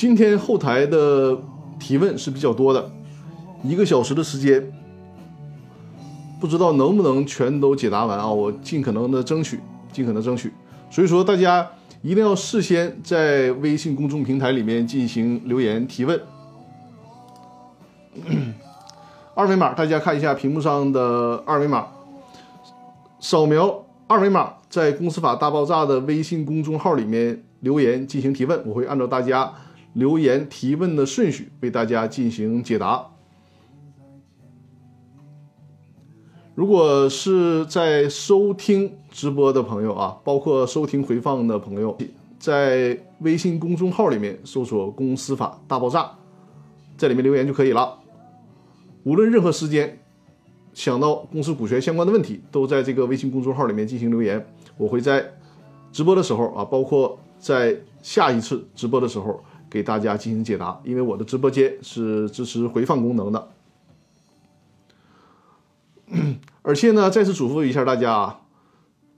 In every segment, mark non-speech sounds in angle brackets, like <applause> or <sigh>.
今天后台的提问是比较多的，一个小时的时间，不知道能不能全都解答完啊？我尽可能的争取，尽可能争取。所以说，大家一定要事先在微信公众平台里面进行留言提问。二维码，大家看一下屏幕上的二维码，扫描二维码，在“公司法大爆炸”的微信公众号里面留言进行提问，我会按照大家。留言提问的顺序为大家进行解答。如果是在收听直播的朋友啊，包括收听回放的朋友，在微信公众号里面搜索“公司法大爆炸”，在里面留言就可以了。无论任何时间想到公司股权相关的问题，都在这个微信公众号里面进行留言，我会在直播的时候啊，包括在下一次直播的时候。给大家进行解答，因为我的直播间是支持回放功能的，<clears throat> 而且呢，再次嘱咐一下大家啊，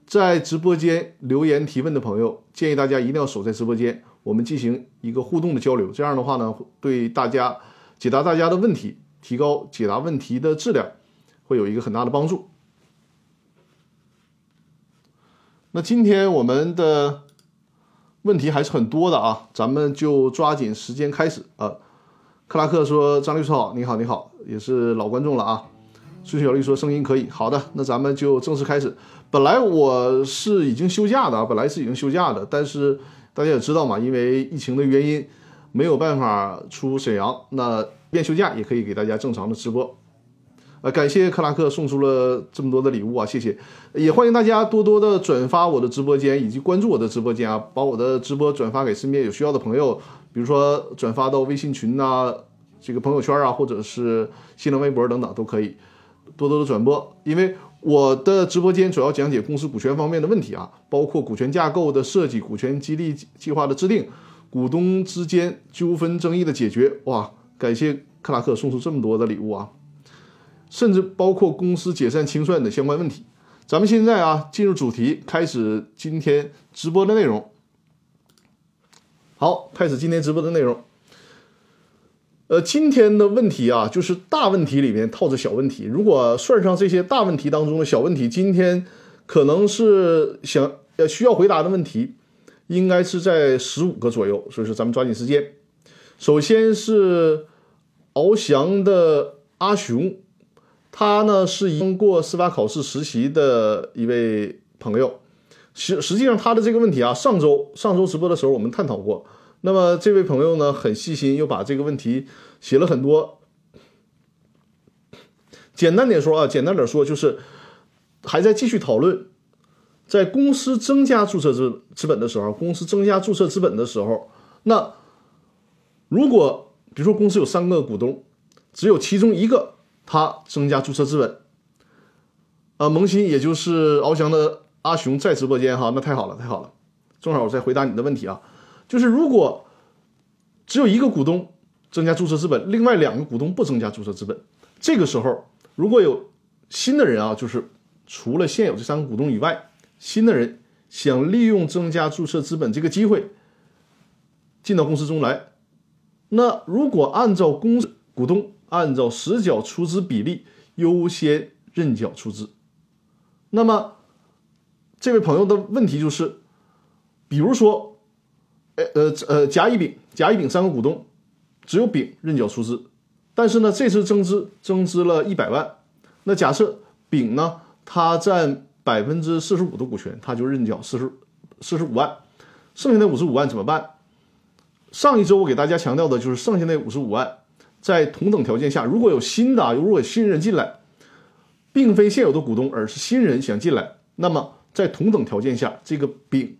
在直播间留言提问的朋友，建议大家一定要守在直播间，我们进行一个互动的交流，这样的话呢，对大家解答大家的问题，提高解答问题的质量，会有一个很大的帮助。那今天我们的。问题还是很多的啊，咱们就抓紧时间开始啊。克拉克说：“张律师好，你好，你好，也是老观众了啊。”孙小丽说：“声音可以，好的，那咱们就正式开始。本来我是已经休假的啊，本来是已经休假的，但是大家也知道嘛，因为疫情的原因，没有办法出沈阳，那便休假也可以给大家正常的直播。”呃，感谢克拉克送出了这么多的礼物啊，谢谢！也欢迎大家多多的转发我的直播间，以及关注我的直播间啊，把我的直播转发给身边有需要的朋友，比如说转发到微信群呐、这个朋友圈啊，或者是新浪微博等等都可以，多多的转播。因为我的直播间主要讲解公司股权方面的问题啊，包括股权架构的设计、股权激励计划的制定、股东之间纠纷争议的解决。哇，感谢克拉克送出这么多的礼物啊！甚至包括公司解散清算的相关问题。咱们现在啊，进入主题，开始今天直播的内容。好，开始今天直播的内容。呃，今天的问题啊，就是大问题里面套着小问题。如果算上这些大问题当中的小问题，今天可能是想呃需要回答的问题，应该是在十五个左右。所以说，咱们抓紧时间。首先是翱翔的阿雄。他呢是通过司法考试实习的一位朋友，实实际上他的这个问题啊，上周上周直播的时候我们探讨过。那么这位朋友呢很细心，又把这个问题写了很多。简单点说啊，简单点说就是还在继续讨论，在公司增加注册资资本的时候，公司增加注册资本的时候，那如果比如说公司有三个股东，只有其中一个。他增加注册资本，呃，萌新也就是翱翔的阿雄在直播间哈，那太好了，太好了，正好我在回答你的问题啊，就是如果只有一个股东增加注册资本，另外两个股东不增加注册资本，这个时候如果有新的人啊，就是除了现有这三个股东以外，新的人想利用增加注册资本这个机会进到公司中来，那如果按照公司股东。按照实缴出资比例优先认缴出资。那么，这位朋友的问题就是，比如说，呃呃呃，甲、乙、丙、甲、乙、丙三个股东，只有丙认缴出资，但是呢，这次增资增资了一百万。那假设丙呢，他占百分之四十五的股权，他就认缴四十四十五万，剩下的五十五万怎么办？上一周我给大家强调的就是剩下那五十五万。在同等条件下，如果有新的啊，如果有新人进来，并非现有的股东，而是新人想进来，那么在同等条件下，这个丙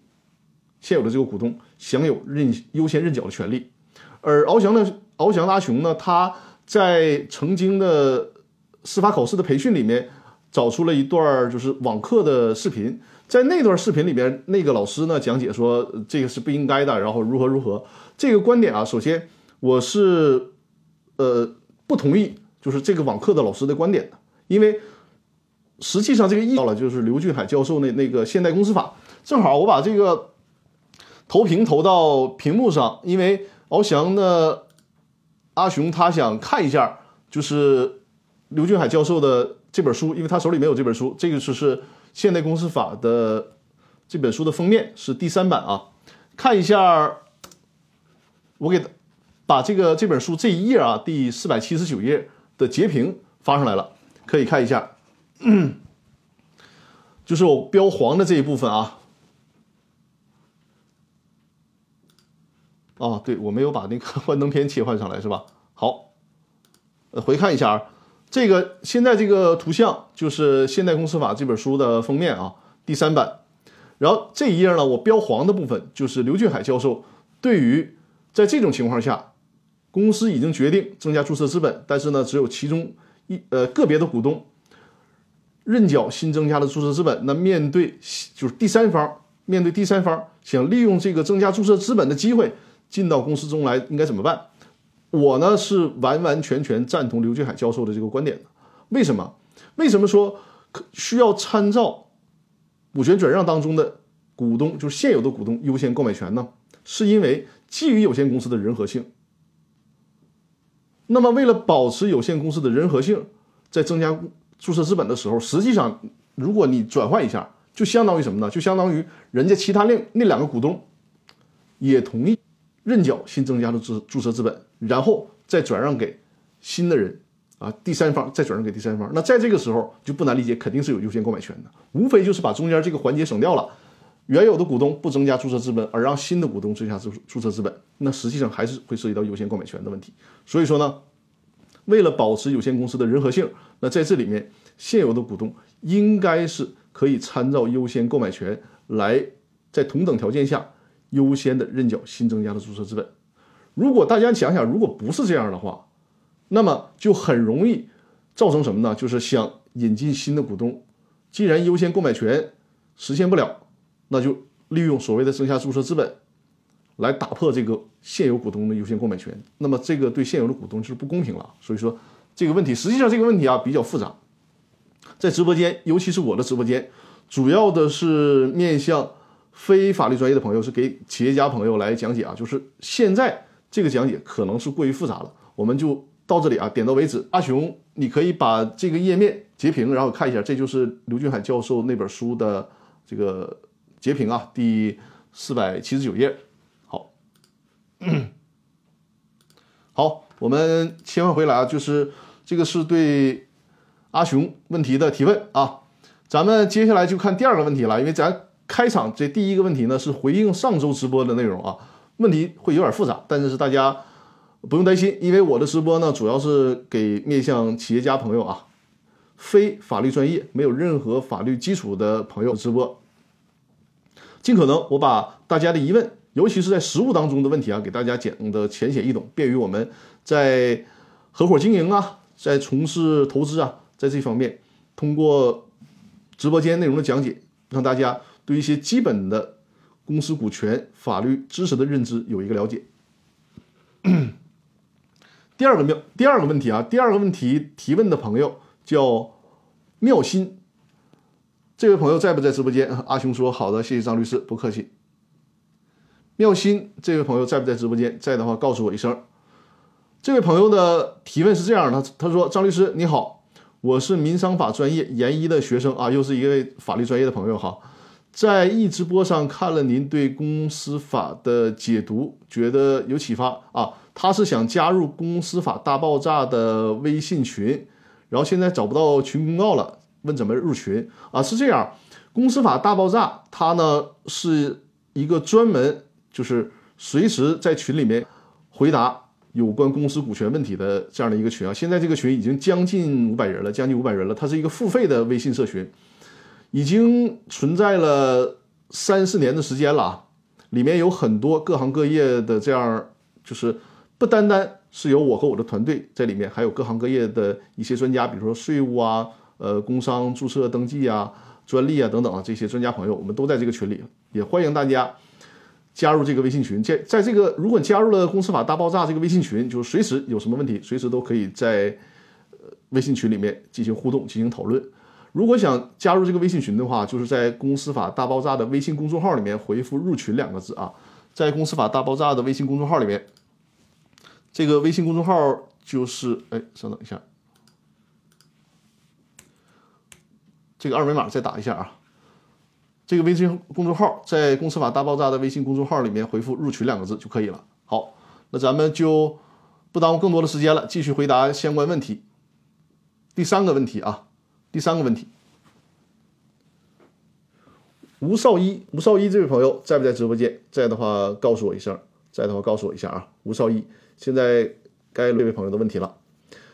现有的这个股东享有认优先认缴的权利。而翱翔的翱翔阿雄呢，他在曾经的司法考试的培训里面找出了一段就是网课的视频，在那段视频里边，那个老师呢讲解说这个是不应该的，然后如何如何。这个观点啊，首先我是。呃，不同意，就是这个网课的老师的观点的，因为实际上这个意到了，就是刘俊海教授那那个现代公司法，正好我把这个投屏投到屏幕上，因为翱翔的阿雄他想看一下，就是刘俊海教授的这本书，因为他手里没有这本书，这个就是《现代公司法》的这本书的封面，是第三版啊。看一下，我给把这个这本书这一页啊，第四百七十九页的截屏发上来了，可以看一下，就是我标黄的这一部分啊。哦，对我没有把那个幻灯片切换上来是吧？好，呃，回看一下啊，这个现在这个图像就是《现代公司法》这本书的封面啊，第三版。然后这一页呢，我标黄的部分就是刘俊海教授对于在这种情况下，公司已经决定增加注册资本，但是呢，只有其中一呃个别的股东认缴新增加的注册资本，那面对就是第三方面对第三方想利用这个增加注册资本的机会进到公司中来，应该怎么办？我呢是完完全全赞同刘俊海教授的这个观点的。为什么？为什么说需要参照？股权转让当中的股东就是现有的股东优先购买权呢，是因为基于有限公司的人和性。那么为了保持有限公司的人和性，在增加注册资本的时候，实际上如果你转换一下，就相当于什么呢？就相当于人家其他另那两个股东也同意认缴新增加的注注册资本，然后再转让给新的人。啊，第三方再转让给第三方，那在这个时候就不难理解，肯定是有优先购买权的，无非就是把中间这个环节省掉了，原有的股东不增加注册资本，而让新的股东增加注注册资本，那实际上还是会涉及到优先购买权的问题。所以说呢，为了保持有限公司的人和性，那在这里面现有的股东应该是可以参照优先购买权来，在同等条件下优先的认缴新增加的注册资本。如果大家想想，如果不是这样的话，那么就很容易造成什么呢？就是想引进新的股东，既然优先购买权实现不了，那就利用所谓的增加注册资本来打破这个现有股东的优先购买权。那么这个对现有的股东就是不公平了。所以说这个问题，实际上这个问题啊比较复杂，在直播间，尤其是我的直播间，主要的是面向非法律专业的朋友，是给企业家朋友来讲解啊。就是现在这个讲解可能是过于复杂了，我们就。到这里啊，点到为止。阿雄，你可以把这个页面截屏，然后看一下，这就是刘俊海教授那本书的这个截屏啊，第四百七十九页。好，<clears throat> 好，我们切换回来啊，就是这个是对阿雄问题的提问啊。咱们接下来就看第二个问题了，因为咱开场这第一个问题呢是回应上周直播的内容啊，问题会有点复杂，但是是大家。不用担心，因为我的直播呢，主要是给面向企业家朋友啊，非法律专业、没有任何法律基础的朋友直播。尽可能我把大家的疑问，尤其是在实务当中的问题啊，给大家讲的浅显易懂，便于我们在合伙经营啊，在从事投资啊，在这方面，通过直播间内容的讲解，让大家对一些基本的公司股权法律知识的认知有一个了解。第二个妙，第二个问题啊，第二个问题提问的朋友叫妙心，这位朋友在不在直播间？阿雄说好的，谢谢张律师，不客气。妙心这位朋友在不在直播间？在的话告诉我一声。这位朋友的提问是这样的，他他说张律师你好，我是民商法专业研一的学生啊，又是一位法律专业的朋友哈，在易直播上看了您对公司法的解读，觉得有启发啊。他是想加入公司法大爆炸的微信群，然后现在找不到群公告了，问怎么入群啊？是这样，公司法大爆炸它呢是一个专门就是随时在群里面回答有关公司股权问题的这样的一个群啊。现在这个群已经将近五百人了，将近五百人了。它是一个付费的微信社群，已经存在了三四年的时间了啊，里面有很多各行各业的这样就是。不单单是有我和我的团队在里面，还有各行各业的一些专家，比如说税务啊、呃工商注册登记啊、专利啊等等啊这些专家朋友，我们都在这个群里，也欢迎大家加入这个微信群。在在这个，如果加入了公司法大爆炸这个微信群，就随时有什么问题，随时都可以在微信群里面进行互动、进行讨论。如果想加入这个微信群的话，就是在公司法大爆炸的微信公众号里面回复“入群”两个字啊。在《公司法大爆炸》的微信公众号里面，这个微信公众号就是哎，稍等一下，这个二维码再打一下啊。这个微信公众号在《公司法大爆炸》的微信公众号里面回复“入群”两个字就可以了。好，那咱们就不耽误更多的时间了，继续回答相关问题。第三个问题啊，第三个问题，吴少一，吴少一这位朋友在不在直播间？在的话告诉我一声，在的话告诉我一下啊。吴少一，现在该这位朋友的问题了。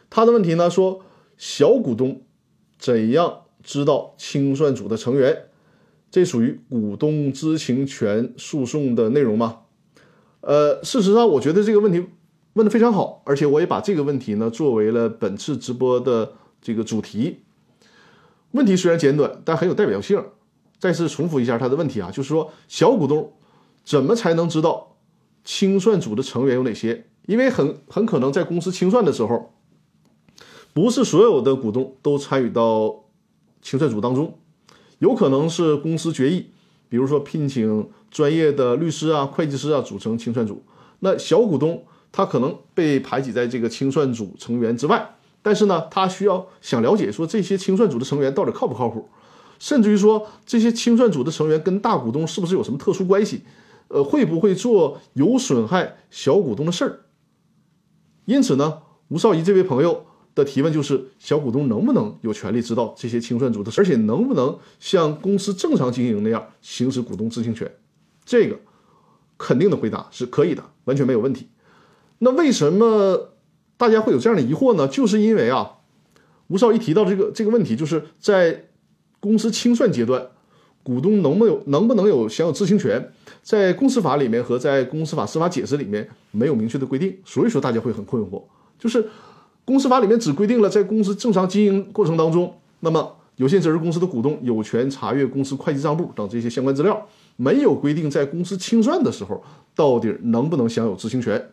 他的问题呢说，小股东怎样知道清算组的成员？这属于股东知情权诉讼的内容吗？呃，事实上，我觉得这个问题问的非常好，而且我也把这个问题呢作为了本次直播的这个主题。问题虽然简短，但很有代表性。再次重复一下他的问题啊，就是说小股东怎么才能知道清算组的成员有哪些？因为很很可能在公司清算的时候，不是所有的股东都参与到清算组当中。有可能是公司决议，比如说聘请专业的律师啊、会计师啊组成清算组，那小股东他可能被排挤在这个清算组成员之外，但是呢，他需要想了解说这些清算组的成员到底靠不靠谱，甚至于说这些清算组的成员跟大股东是不是有什么特殊关系，呃，会不会做有损害小股东的事儿？因此呢，吴少仪这位朋友。的提问就是：小股东能不能有权利知道这些清算组的事而且能不能像公司正常经营那样行使股东知情权？这个肯定的回答是可以的，完全没有问题。那为什么大家会有这样的疑惑呢？就是因为啊，吴少一提到这个这个问题，就是在公司清算阶段，股东能不能能不能有享有知情权，在公司法里面和在公司法司法解释里面没有明确的规定，所以说大家会很困惑，就是。公司法里面只规定了在公司正常经营过程当中，那么有限责任公司的股东有权查阅公司会计账簿等这些相关资料，没有规定在公司清算的时候到底能不能享有知情权。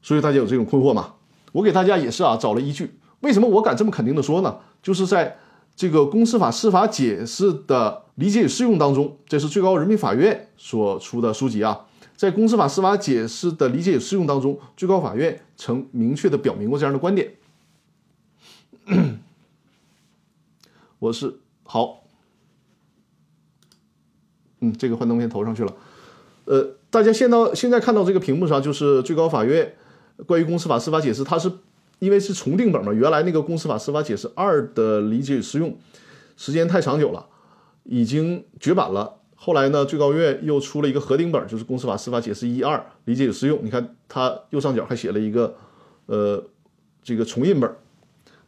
所以大家有这种困惑吗？我给大家也是啊找了依据。为什么我敢这么肯定的说呢？就是在这个公司法司法解释的理解与适用当中，这是最高人民法院所出的书籍啊。在公司法司法解释的理解与适用当中，最高法院曾明确的表明过这样的观点。我是好，嗯，这个幻灯片投上去了。呃，大家现到现在看到这个屏幕上，就是最高法院关于公司法司法解释，它是因为是重订本嘛，原来那个公司法司法解释二的理解与适用时间太长久了，已经绝版了。后来呢，最高院又出了一个合订本，就是《公司法司法解释一二理解与适用》。你看，它右上角还写了一个，呃，这个重印本。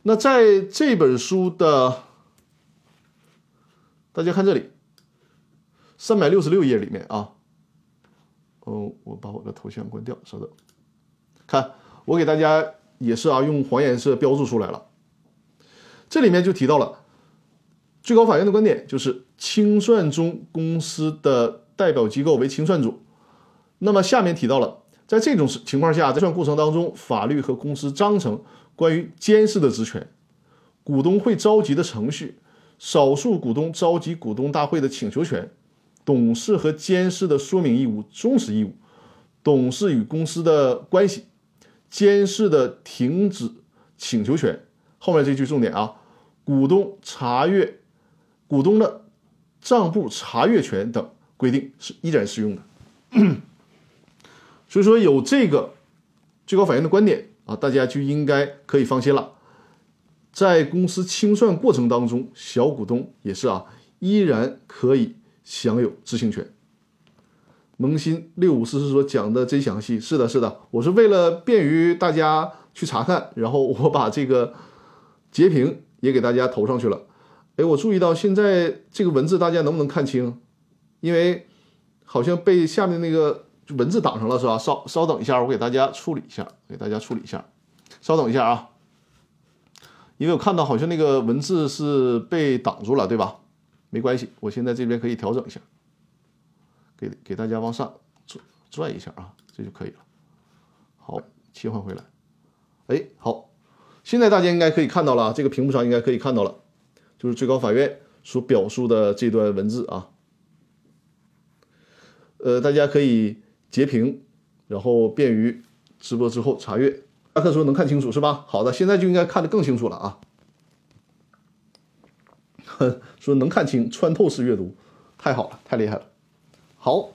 那在这本书的，大家看这里，三百六十六页里面啊，哦，我把我的头像关掉，稍等。看，我给大家也是啊，用黄颜色标注出来了。这里面就提到了。最高法院的观点就是，清算中公司的代表机构为清算组。那么下面提到了，在这种情况下，在算过程当中，法律和公司章程关于监事的职权、股东会召集的程序、少数股东召集股东大会的请求权、董事和监事的说明义务、忠实义务、董事与公司的关系、监事的停止请求权。后面这句重点啊，股东查阅。股东的账簿查阅权等规定是依然适用的，所以说有这个最高法院的观点啊，大家就应该可以放心了。在公司清算过程当中，小股东也是啊，依然可以享有知情权。萌新六五四四说讲的真详细，是的，是的，我是为了便于大家去查看，然后我把这个截屏也给大家投上去了。哎，我注意到现在这个文字大家能不能看清？因为好像被下面那个文字挡上了，是吧？稍稍等一下，我给大家处理一下，给大家处理一下。稍等一下啊，因为我看到好像那个文字是被挡住了，对吧？没关系，我现在这边可以调整一下，给给大家往上转转一下啊，这就可以了。好，切换回来。哎，好，现在大家应该可以看到了，这个屏幕上应该可以看到了。就是最高法院所表述的这段文字啊，呃，大家可以截屏，然后便于直播之后查阅。阿克说能看清楚是吧？好的，现在就应该看得更清楚了啊。<laughs> 说能看清，穿透式阅读，太好了，太厉害了。好，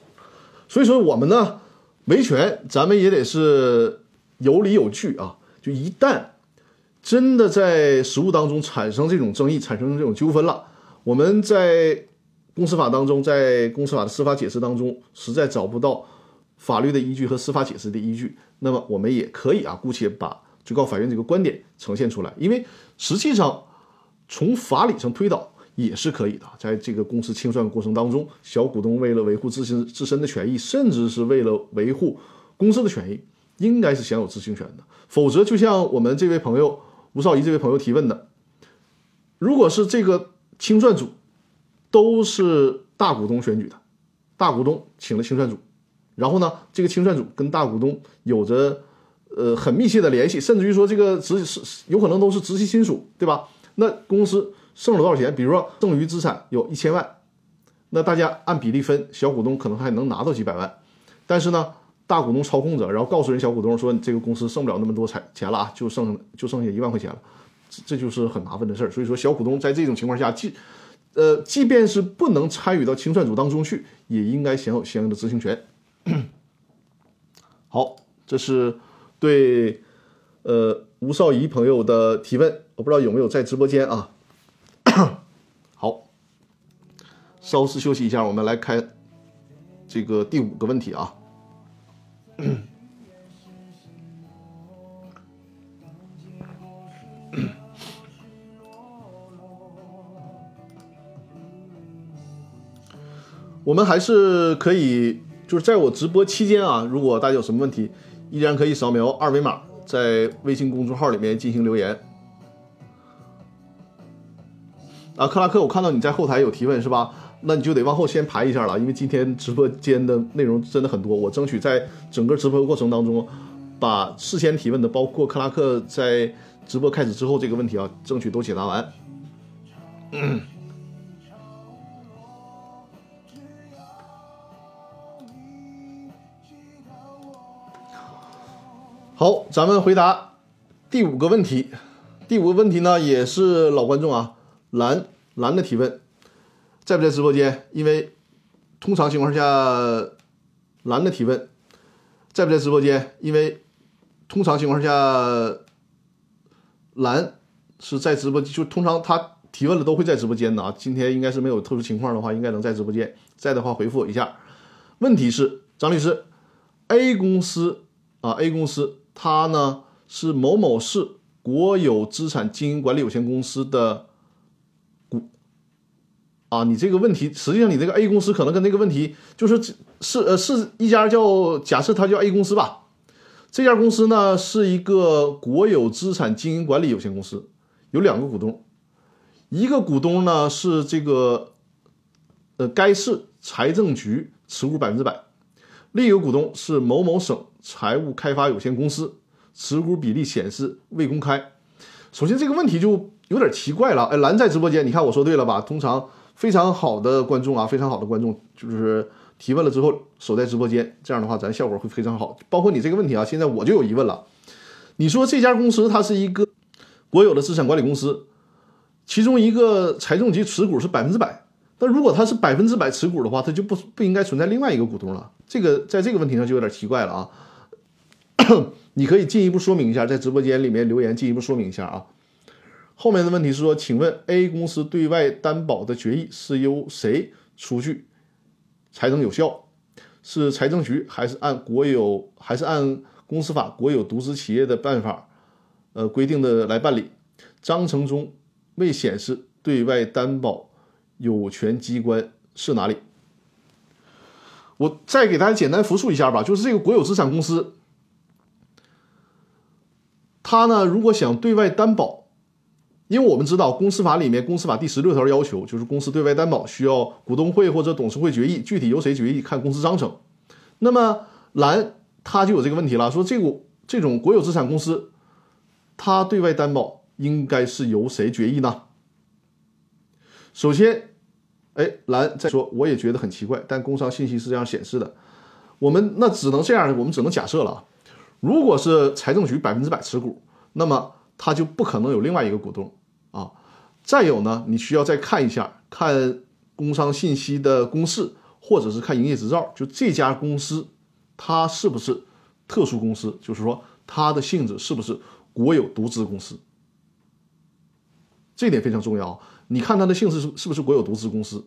所以说我们呢，维权咱们也得是有理有据啊。就一旦真的在实务当中产生这种争议，产生这种纠纷了，我们在公司法当中，在公司法的司法解释当中，实在找不到法律的依据和司法解释的依据，那么我们也可以啊，姑且把最高法院这个观点呈现出来，因为实际上从法理上推导。也是可以的，在这个公司清算过程当中，小股东为了维护自身自身的权益，甚至是为了维护公司的权益，应该是享有知情权的。否则，就像我们这位朋友吴少仪这位朋友提问的，如果是这个清算组都是大股东选举的，大股东请了清算组，然后呢，这个清算组跟大股东有着呃很密切的联系，甚至于说这个直是有可能都是直系亲属，对吧？那公司。剩了多少钱？比如说剩余资产有一千万，那大家按比例分，小股东可能还能拿到几百万，但是呢，大股东操控着，然后告诉人小股东说，你这个公司剩不了那么多财钱了啊，就剩就剩下一万块钱了，这这就是很麻烦的事儿。所以说，小股东在这种情况下，即呃，即便是不能参与到清算组当中去，也应该享有相应的执行权。<coughs> 好，这是对呃吴少仪朋友的提问，我不知道有没有在直播间啊。<coughs> 好，稍事休息一下，我们来开这个第五个问题啊。<coughs> 我们还是可以，就是在我直播期间啊，如果大家有什么问题，依然可以扫描二维码，在微信公众号里面进行留言。啊，克拉克，我看到你在后台有提问是吧？那你就得往后先排一下了，因为今天直播间的内容真的很多，我争取在整个直播过程当中，把事先提问的，包括克拉克在直播开始之后这个问题啊，争取都解答完。<coughs> 好，咱们回答第五个问题。第五个问题呢，也是老观众啊。蓝蓝的提问，在不在直播间？因为通常情况下，蓝的提问在不在直播间？因为通常情况下，蓝是在直播，就通常他提问了都会在直播间的啊。今天应该是没有特殊情况的话，应该能在直播间。在的话回复我一下。问题是，张律师，A 公司啊，A 公司它呢是某某市国有资产经营管理有限公司的。啊，你这个问题，实际上你这个 A 公司可能跟那个问题就是是呃是一家叫假设它叫 A 公司吧，这家公司呢是一个国有资产经营管理有限公司，有两个股东，一个股东呢是这个呃该市财政局持股百分之百，另一个股东是某某省财务开发有限公司，持股比例显示未公开。首先这个问题就有点奇怪了，哎，蓝在直播间，你看我说对了吧？通常。非常好的观众啊，非常好的观众，就是提问了之后守在直播间，这样的话咱效果会非常好。包括你这个问题啊，现在我就有疑问了。你说这家公司它是一个国有的资产管理公司，其中一个财政局持股是百分之百，但如果它是百分之百持股的话，它就不不应该存在另外一个股东了。这个在这个问题上就有点奇怪了啊。你可以进一步说明一下，在直播间里面留言进一步说明一下啊。后面的问题是说，请问 A 公司对外担保的决议是由谁出具才能有效？是财政局还是按国有还是按公司法国有独资企业的办法，呃规定的来办理？章程中未显示对外担保有权机关是哪里？我再给大家简单复述一下吧，就是这个国有资产公司，它呢如果想对外担保。因为我们知道公司法里面，公司法第十六条要求就是公司对外担保需要股东会或者董事会决议，具体由谁决议看公司章程。那么蓝他就有这个问题了，说这个这种国有资产公司，他对外担保应该是由谁决议呢？首先，哎，蓝在说，我也觉得很奇怪，但工商信息是这样显示的。我们那只能这样，我们只能假设了。如果是财政局百分之百持股，那么他就不可能有另外一个股东啊。再有呢，你需要再看一下，看工商信息的公示，或者是看营业执照，就这家公司它是不是特殊公司，就是说它的性质是不是国有独资公司。这点非常重要，你看它的性质是是不是国有独资公司？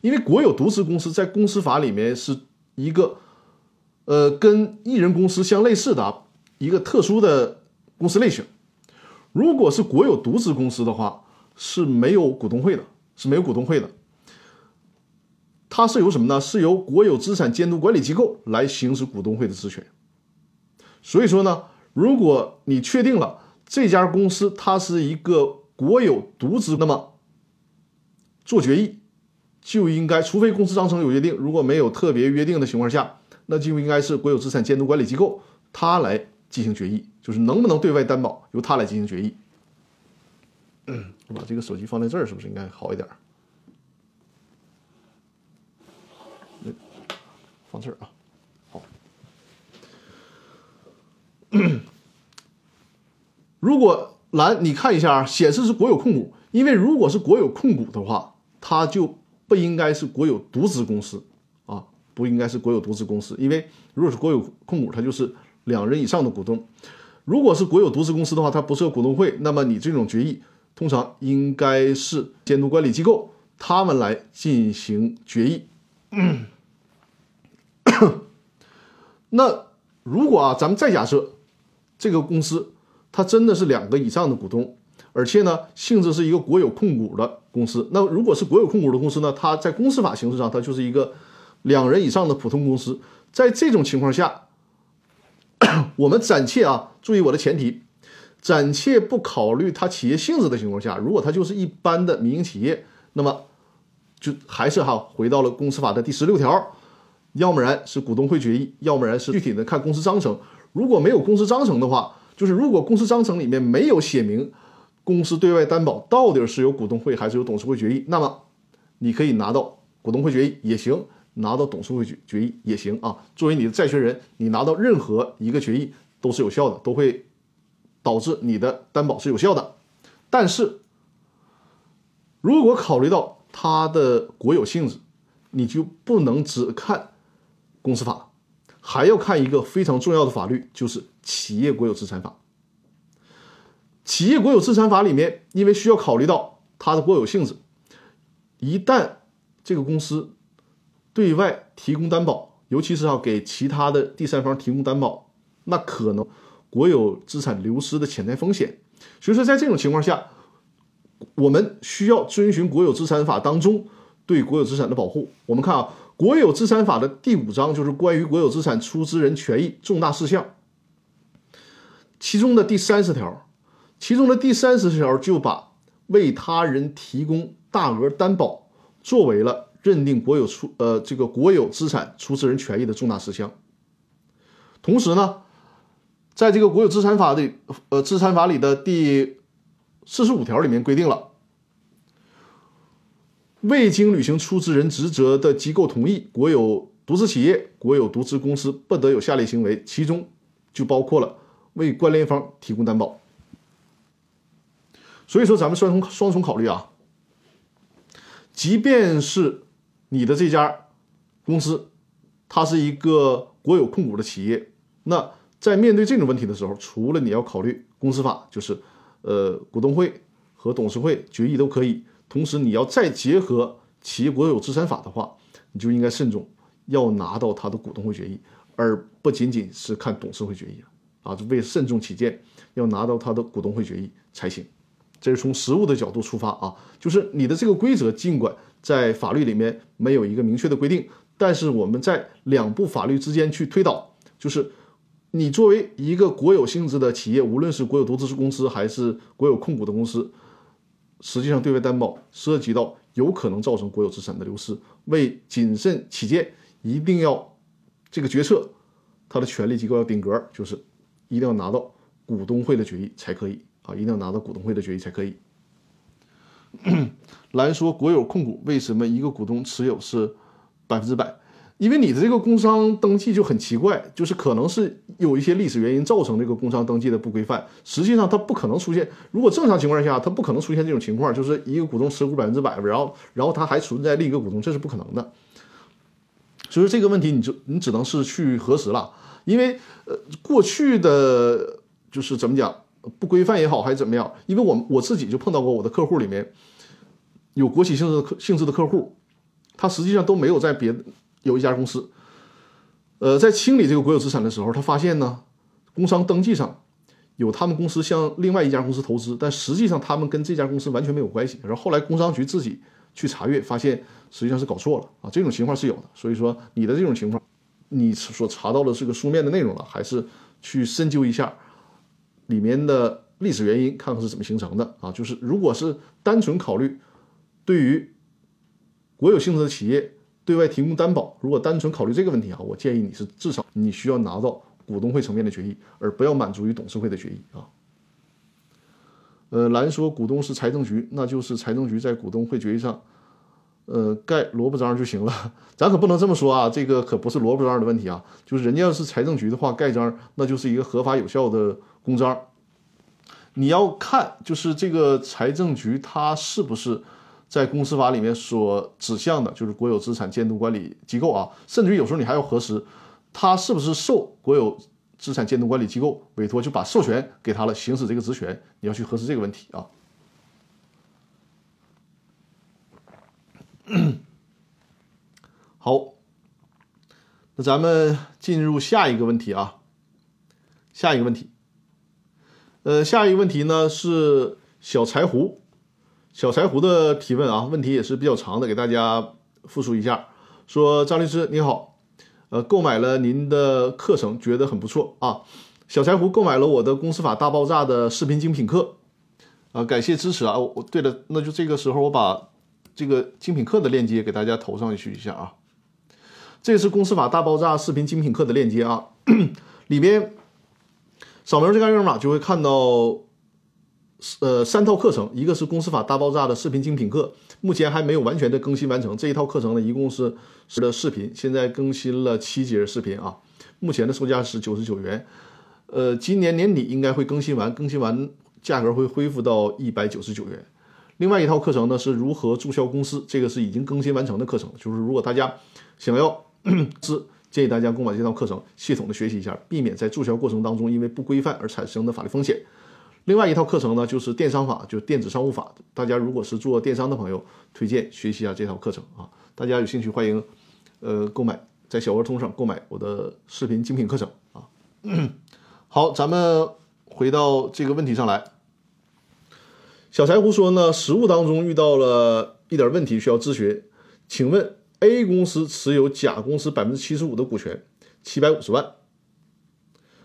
因为国有独资公司在公司法里面是一个。呃，跟艺人公司相类似的一个特殊的公司类型，如果是国有独资公司的话，是没有股东会的，是没有股东会的。它是由什么呢？是由国有资产监督管理机构来行使股东会的职权。所以说呢，如果你确定了这家公司它是一个国有独资，那么做决议就应该，除非公司章程有约定，如果没有特别约定的情况下。那就应该是国有资产监督管理机构，他来进行决议，就是能不能对外担保，由他来进行决议。我把这个手机放在这儿，是不是应该好一点？放这儿啊，好。如果蓝，你看一下啊，显示是国有控股，因为如果是国有控股的话，它就不应该是国有独资公司啊。不应该是国有独资公司，因为如果是国有控股，它就是两人以上的股东。如果是国有独资公司的话，它不设股东会，那么你这种决议通常应该是监督管理机构他们来进行决议。<coughs> 那如果啊，咱们再假设这个公司它真的是两个以上的股东，而且呢性质是一个国有控股的公司，那如果是国有控股的公司呢，它在公司法形式上它就是一个。两人以上的普通公司，在这种情况下，<coughs> 我们暂且啊，注意我的前提，暂且不考虑它企业性质的情况下，如果它就是一般的民营企业，那么就还是哈回到了公司法的第十六条，要么然是股东会决议，要么然是具体的看公司章程。如果没有公司章程的话，就是如果公司章程里面没有写明公司对外担保到底是由股东会还是由董事会决议，那么你可以拿到股东会决议也行。拿到董事会决决议也行啊。作为你的债权人，你拿到任何一个决议都是有效的，都会导致你的担保是有效的。但是，如果考虑到它的国有性质，你就不能只看公司法，还要看一个非常重要的法律，就是企业国有资产法。企业国有资产法里面，因为需要考虑到它的国有性质，一旦这个公司。对外提供担保，尤其是要给其他的第三方提供担保，那可能国有资产流失的潜在风险。所以说，在这种情况下，我们需要遵循国有资产法当中对国有资产的保护。我们看啊，国有资产法的第五章就是关于国有资产出资人权益重大事项，其中的第三十条，其中的第三十条就把为他人提供大额担保作为了。认定国有出呃这个国有资产出资人权益的重大事项。同时呢，在这个国有资产法的呃资产法里的第四十五条里面规定了，未经履行出资人职责的机构同意，国有独资企业、国有独资公司不得有下列行为，其中就包括了为关联方提供担保。所以说，咱们双重双重考虑啊，即便是。你的这家公司，它是一个国有控股的企业。那在面对这种问题的时候，除了你要考虑公司法，就是呃股东会和董事会决议都可以。同时，你要再结合企业国有资产法的话，你就应该慎重，要拿到它的股东会决议，而不仅仅是看董事会决议啊！啊就为慎重起见，要拿到它的股东会决议才行。这是从实务的角度出发啊，就是你的这个规则，尽管。在法律里面没有一个明确的规定，但是我们在两部法律之间去推导，就是你作为一个国有性质的企业，无论是国有独资公司还是国有控股的公司，实际上对外担保涉及到有可能造成国有资产的流失，为谨慎起见，一定要这个决策它的权力机构要顶格，就是一定要拿到股东会的决议才可以啊，一定要拿到股东会的决议才可以。<coughs> 来说国有控股为什么一个股东持有是百分之百？因为你的这个工商登记就很奇怪，就是可能是有一些历史原因造成这个工商登记的不规范。实际上它不可能出现，如果正常情况下，它不可能出现这种情况，就是一个股东持股百分之百，然后然后他还存在另一个股东，这是不可能的。所以说这个问题你就你只能是去核实了，因为呃过去的就是怎么讲不规范也好还是怎么样，因为我我自己就碰到过我的客户里面有国企性质的客性质的客户，他实际上都没有在别。有一家公司，呃，在清理这个国有资产的时候，他发现呢，工商登记上有他们公司向另外一家公司投资，但实际上他们跟这家公司完全没有关系。然后后来工商局自己去查阅，发现实际上是搞错了啊，这种情况是有的。所以说你的这种情况，你所查到的这个书面的内容了，还是去深究一下里面的历史原因，看看是怎么形成的啊。就是如果是单纯考虑对于国有性质的企业。对外提供担保，如果单纯考虑这个问题啊，我建议你是至少你需要拿到股东会层面的决议，而不要满足于董事会的决议啊。呃，蓝说股东是财政局，那就是财政局在股东会决议上，呃，盖萝卜章就行了。咱可不能这么说啊，这个可不是萝卜章的问题啊，就是人家要是财政局的话，盖章那就是一个合法有效的公章。你要看就是这个财政局它是不是。在公司法里面所指向的就是国有资产监督管理机构啊，甚至于有时候你还要核实，他是不是受国有资产监督管理机构委托，就把授权给他了，行使这个职权，你要去核实这个问题啊。好，那咱们进入下一个问题啊，下一个问题，呃，下一个问题呢是小柴胡。小柴胡的提问啊，问题也是比较长的，给大家复述一下。说张律师你好，呃，购买了您的课程，觉得很不错啊。小柴胡购买了我的《公司法大爆炸》的视频精品课，啊，感谢支持啊。我对了，那就这个时候我把这个精品课的链接给大家投上去一下啊。这是《公司法大爆炸》视频精品课的链接啊，<clears throat> 里边扫描这个二维码就会看到。呃，三套课程，一个是公司法大爆炸的视频精品课，目前还没有完全的更新完成。这一套课程呢，一共是是的视频，现在更新了七节视频啊。目前的售价是九十九元，呃，今年年底应该会更新完，更新完价格会恢复到一百九十九元。另外一套课程呢，是如何注销公司，这个是已经更新完成的课程，就是如果大家想要 <clears throat> 是建议大家购买这套课程，系统的学习一下，避免在注销过程当中因为不规范而产生的法律风险。另外一套课程呢，就是电商法，就是电子商务法。大家如果是做电商的朋友，推荐学习一下这套课程啊。大家有兴趣，欢迎呃购买，在小鹅通上购买我的视频精品课程啊。好，咱们回到这个问题上来。小柴胡说呢，实务当中遇到了一点问题需要咨询，请问 A 公司持有甲公司百分之七十五的股权，七百五十万。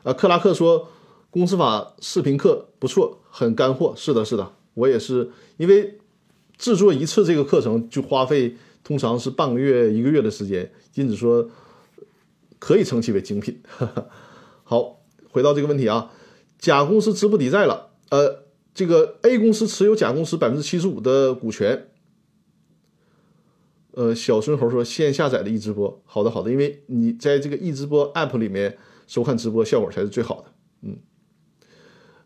啊，克拉克说。公司法视频课不错，很干货。是的，是的，我也是，因为制作一次这个课程就花费通常是半个月、一个月的时间，因此说可以称其为精品。<laughs> 好，回到这个问题啊，甲公司资不抵债了，呃，这个 A 公司持有甲公司百分之七十五的股权。呃，小孙猴说先下载的易直播，好的好的，因为你在这个易直播 App 里面收看直播效果才是最好的，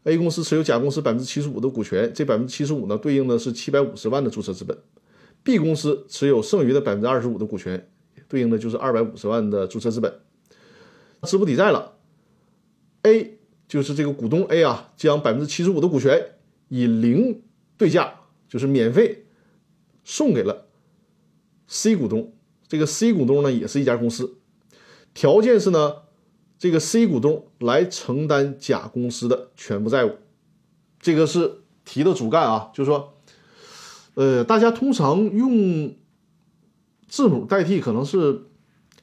A 公司持有甲公司百分之七十五的股权，这百分之七十五呢，对应的是七百五十万的注册资本。B 公司持有剩余的百分之二十五的股权，对应的就是二百五十万的注册资本。资不抵债了，A 就是这个股东 A 啊，将百分之七十五的股权以零对价，就是免费送给了 C 股东。这个 C 股东呢，也是一家公司，条件是呢。这个 C 股东来承担甲公司的全部债务，这个是提的主干啊，就是说，呃，大家通常用字母代替，可能是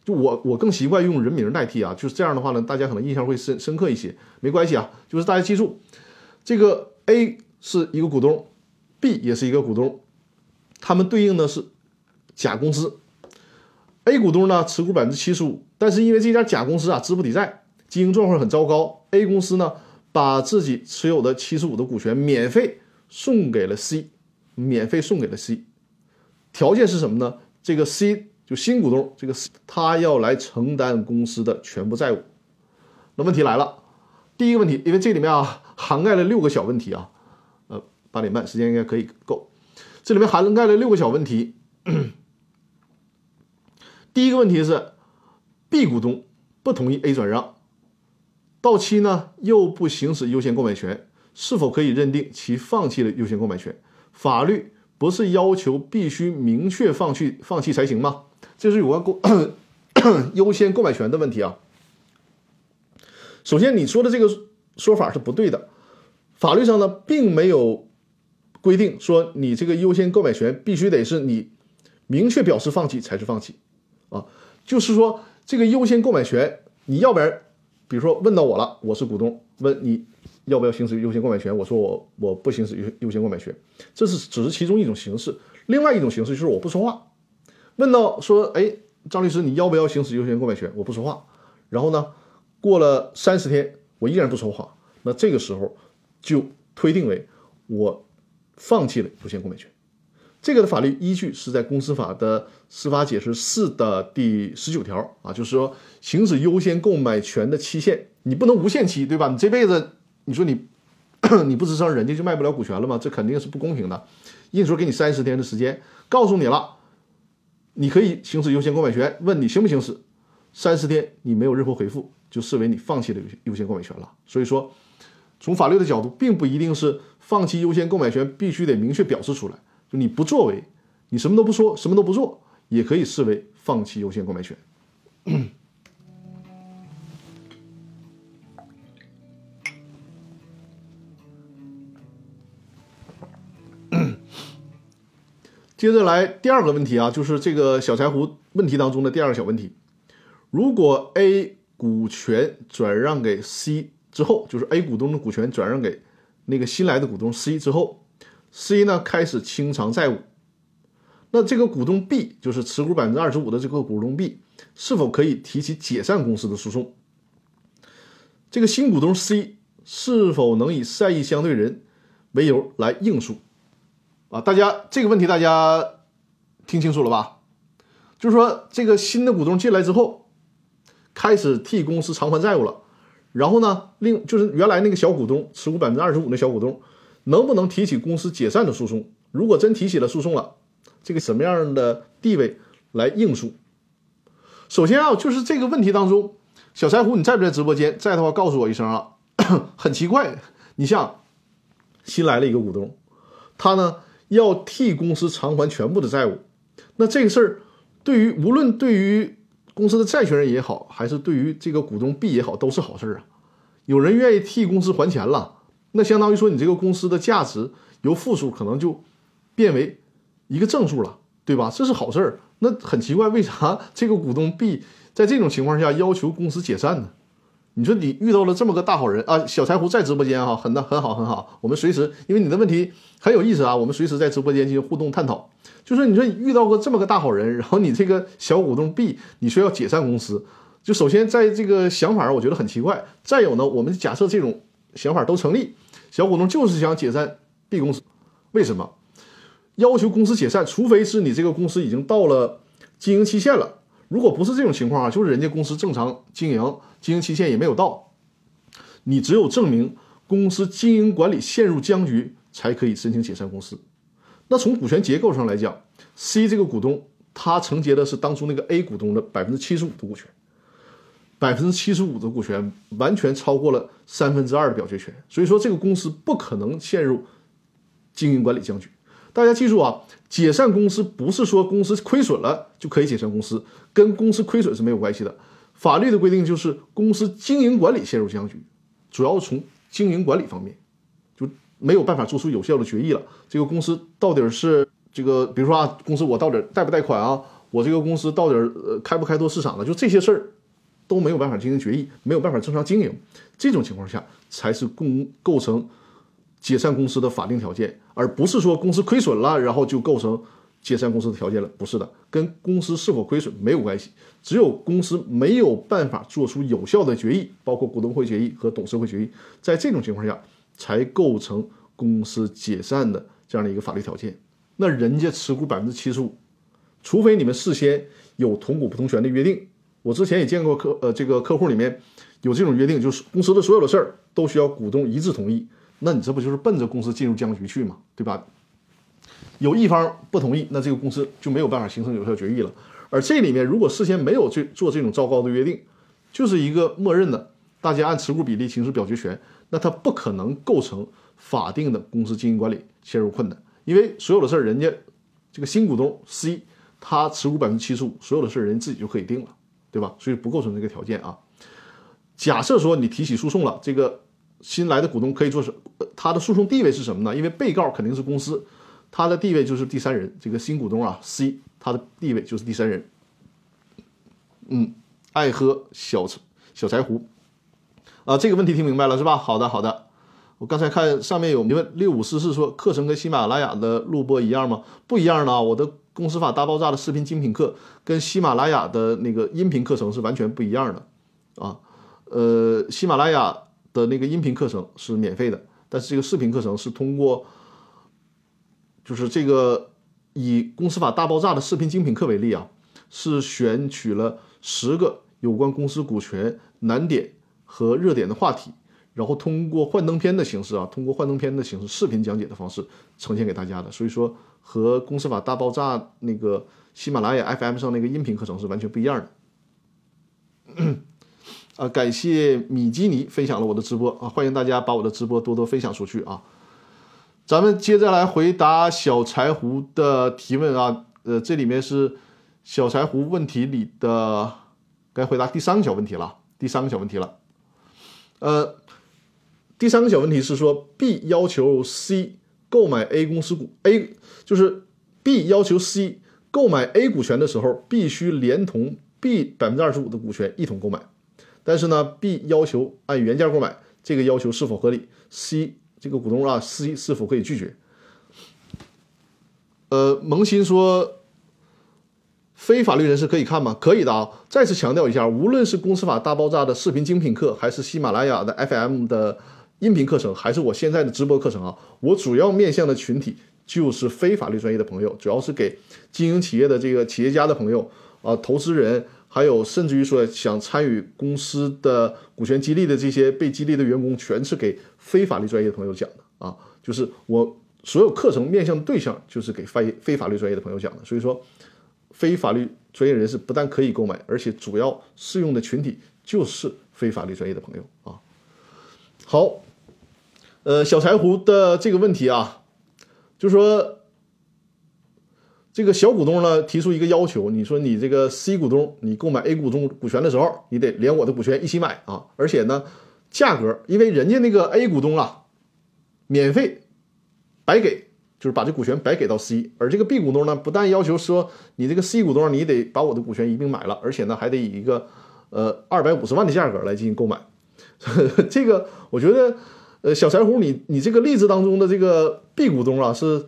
就我我更习惯用人名代替啊，就是这样的话呢，大家可能印象会深深刻一些。没关系啊，就是大家记住，这个 A 是一个股东，B 也是一个股东，他们对应的是甲公司。A 股东呢持股百分之七十五，但是因为这家甲公司啊资不抵债，经营状况很糟糕，A 公司呢把自己持有的七十五的股权免费送给了 C，免费送给了 C，条件是什么呢？这个 C 就新股东，这个 C 他要来承担公司的全部债务。那问题来了，第一个问题，因为这里面啊涵盖了六个小问题啊，呃，八点半时间应该可以够。这里面涵盖了六个小问题。<coughs> 第一个问题是，B 股东不同意 A 转让，到期呢又不行使优先购买权，是否可以认定其放弃了优先购买权？法律不是要求必须明确放弃放弃才行吗？这是有关购 <coughs> 优先购买权的问题啊。首先，你说的这个说法是不对的，法律上呢并没有规定说你这个优先购买权必须得是你明确表示放弃才是放弃。啊，就是说这个优先购买权，你要不然，比如说问到我了，我是股东，问你要不要行使优先购买权，我说我我不行使优优先购买权，这是只是其中一种形式，另外一种形式就是我不说话。问到说，哎，张律师，你要不要行使优先购买权？我不说话。然后呢，过了三十天，我依然不说话，那这个时候就推定为我放弃了优先购买权。这个的法律依据是在公司法的司法解释四的第十九条啊，就是说行使优先购买权的期限，你不能无限期，对吧？你这辈子你说你 <coughs> 你不吱声，人家就卖不了股权了吗？这肯定是不公平的。硬说给你三十天的时间，告诉你了，你可以行使优先购买权，问你行不行使，三十天你没有任何回复，就视为你放弃了优先购买权了。所以说，从法律的角度，并不一定是放弃优先购买权必须得明确表示出来。就你不作为，你什么都不说，什么都不做，也可以视为放弃优先购买权。嗯 <clears throat> 接着来第二个问题啊，就是这个小柴胡问题当中的第二个小问题：如果 A 股权转让给 C 之后，就是 A 股东的股权转让给那个新来的股东 C 之后。C 呢开始清偿债务，那这个股东 B 就是持股百分之二十五的这个股东 B 是否可以提起解散公司的诉讼？这个新股东 C 是否能以善意相对人为由来应诉？啊，大家这个问题大家听清楚了吧？就是说这个新的股东进来之后，开始替公司偿还债务了，然后呢，另就是原来那个小股东持股百分之二十五的小股东。能不能提起公司解散的诉讼？如果真提起了诉讼了，这个什么样的地位来应诉？首先啊，就是这个问题当中，小柴胡，你在不在直播间？在的话，告诉我一声啊。<coughs> 很奇怪，你像新来了一个股东，他呢要替公司偿还全部的债务，那这个事儿对于无论对于公司的债权人也好，还是对于这个股东 B 也好，都是好事啊。有人愿意替公司还钱了。那相当于说，你这个公司的价值由负数可能就变为一个正数了，对吧？这是好事儿。那很奇怪，为啥 <laughs> 这个股东 B 在这种情况下要求公司解散呢？你说你遇到了这么个大好人啊，小柴胡在直播间哈，很的很好很好。我们随时，因为你的问题很有意思啊，我们随时在直播间进行互动探讨。就说你说你遇到过这么个大好人，然后你这个小股东 B 你说要解散公司，就首先在这个想法上我觉得很奇怪。再有呢，我们假设这种。想法都成立，小股东就是想解散 B 公司，为什么要求公司解散？除非是你这个公司已经到了经营期限了。如果不是这种情况啊，就是人家公司正常经营，经营期限也没有到，你只有证明公司经营管理陷入僵局，才可以申请解散公司。那从股权结构上来讲，C 这个股东他承接的是当初那个 A 股东的百分之七十五的股权。百分之七十五的股权完全超过了三分之二的表决权，所以说这个公司不可能陷入经营管理僵局。大家记住啊，解散公司不是说公司亏损了就可以解散公司，跟公司亏损是没有关系的。法律的规定就是公司经营管理陷入僵局，主要从经营管理方面就没有办法做出有效的决议了。这个公司到底是这个，比如说啊，公司我到底贷不贷款啊？我这个公司到底呃开不开拓市场了？就这些事儿。都没有办法进行决议，没有办法正常经营，这种情况下才是公构成解散公司的法定条件，而不是说公司亏损了，然后就构成解散公司的条件了。不是的，跟公司是否亏损没有关系，只有公司没有办法做出有效的决议，包括股东会决议和董事会决议，在这种情况下才构成公司解散的这样的一个法律条件。那人家持股百分之七十五，除非你们事先有同股不同权的约定。我之前也见过客呃这个客户里面有这种约定，就是公司的所有的事儿都需要股东一致同意。那你这不就是奔着公司进入僵局去嘛，对吧？有一方不同意，那这个公司就没有办法形成有效决议了。而这里面如果事先没有去做这种糟糕的约定，就是一个默认的，大家按持股比例行使表决权，那它不可能构成法定的公司经营管理陷入困难，因为所有的事儿，人家这个新股东 C 他持股百分之七十五，所有的事儿人自己就可以定了，对吧？所以不构成这个条件啊。假设说你提起诉讼了，这个新来的股东可以做什？他的诉讼地位是什么呢？因为被告肯定是公司，他的地位就是第三人。这个新股东啊 C 他的地位就是第三人。嗯。爱喝小小柴胡，啊，这个问题听明白了是吧？好的，好的。我刚才看上面有你问六五四四说课程跟喜马拉雅的录播一样吗？不一样的，我的公司法大爆炸的视频精品课跟喜马拉雅的那个音频课程是完全不一样的啊。呃，喜马拉雅的那个音频课程是免费的，但是这个视频课程是通过，就是这个以公司法大爆炸的视频精品课为例啊，是选取了。十个有关公司股权难点和热点的话题，然后通过幻灯片的形式啊，通过幻灯片的形式视频讲解的方式呈现给大家的。所以说和公司法大爆炸那个喜马拉雅 FM 上那个音频课程是完全不一样的。<clears throat> 啊，感谢米基尼分享了我的直播啊，欢迎大家把我的直播多多分享出去啊。咱们接着来回答小柴胡的提问啊，呃，这里面是。小柴胡问题里的该回答第三个小问题了，第三个小问题了。呃，第三个小问题是说，B 要求 C 购买 A 公司股，A 就是 B 要求 C 购买 A 股权的时候，必须连同 B 百分之二十五的股权一同购买。但是呢，B 要求按原价购买，这个要求是否合理？C 这个股东啊，C 是否可以拒绝？呃，萌新说。非法律人士可以看吗？可以的啊！再次强调一下，无论是公司法大爆炸的视频精品课，还是喜马拉雅的 FM 的音频课程，还是我现在的直播课程啊，我主要面向的群体就是非法律专业的朋友，主要是给经营企业的这个企业家的朋友啊，投资人，还有甚至于说想参与公司的股权激励的这些被激励的员工，全是给非法律专业的朋友讲的啊！就是我所有课程面向的对象就是给非非法律专业的朋友讲的，所以说。非法律专业人士不但可以购买，而且主要适用的群体就是非法律专业的朋友啊。好，呃，小柴胡的这个问题啊，就说，这个小股东呢提出一个要求，你说你这个 C 股东你购买 A 股东股权的时候，你得连我的股权一起买啊，而且呢，价格因为人家那个 A 股东啊，免费白给。就是把这股权白给到 C，而这个 B 股东呢，不但要求说你这个 C 股东你得把我的股权一并买了，而且呢还得以一个呃二百五十万的价格来进行购买。<laughs> 这个我觉得，呃，小柴胡，你你这个例子当中的这个 B 股东啊，是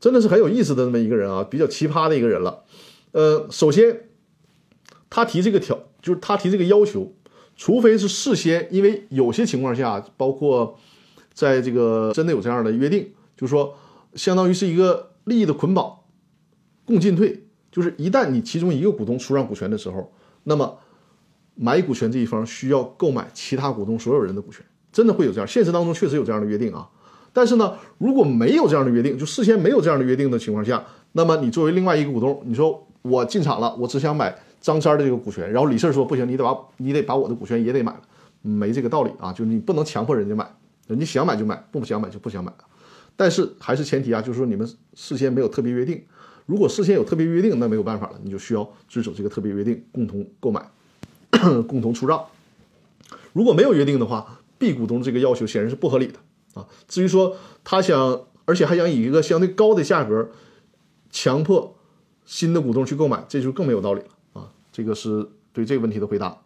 真的是很有意思的那么一个人啊，比较奇葩的一个人了。呃，首先他提这个条，就是他提这个要求，除非是事先，因为有些情况下，包括在这个真的有这样的约定，就是说。相当于是一个利益的捆绑，共进退，就是一旦你其中一个股东出让股权的时候，那么买股权这一方需要购买其他股东所有人的股权，真的会有这样，现实当中确实有这样的约定啊。但是呢，如果没有这样的约定，就事先没有这样的约定的情况下，那么你作为另外一个股东，你说我进场了，我只想买张三的这个股权，然后李四说不行，你得把你得把我的股权也得买了，没这个道理啊，就是你不能强迫人家买，人家想买就买，不想买就不想买。但是还是前提啊，就是说你们事先没有特别约定。如果事先有特别约定，那没有办法了，你就需要遵守这个特别约定，共同购买，<coughs> 共同出让。如果没有约定的话，B 股东这个要求显然是不合理的啊。至于说他想，而且还想以一个相对高的价格强迫新的股东去购买，这就更没有道理了啊。这个是对这个问题的回答。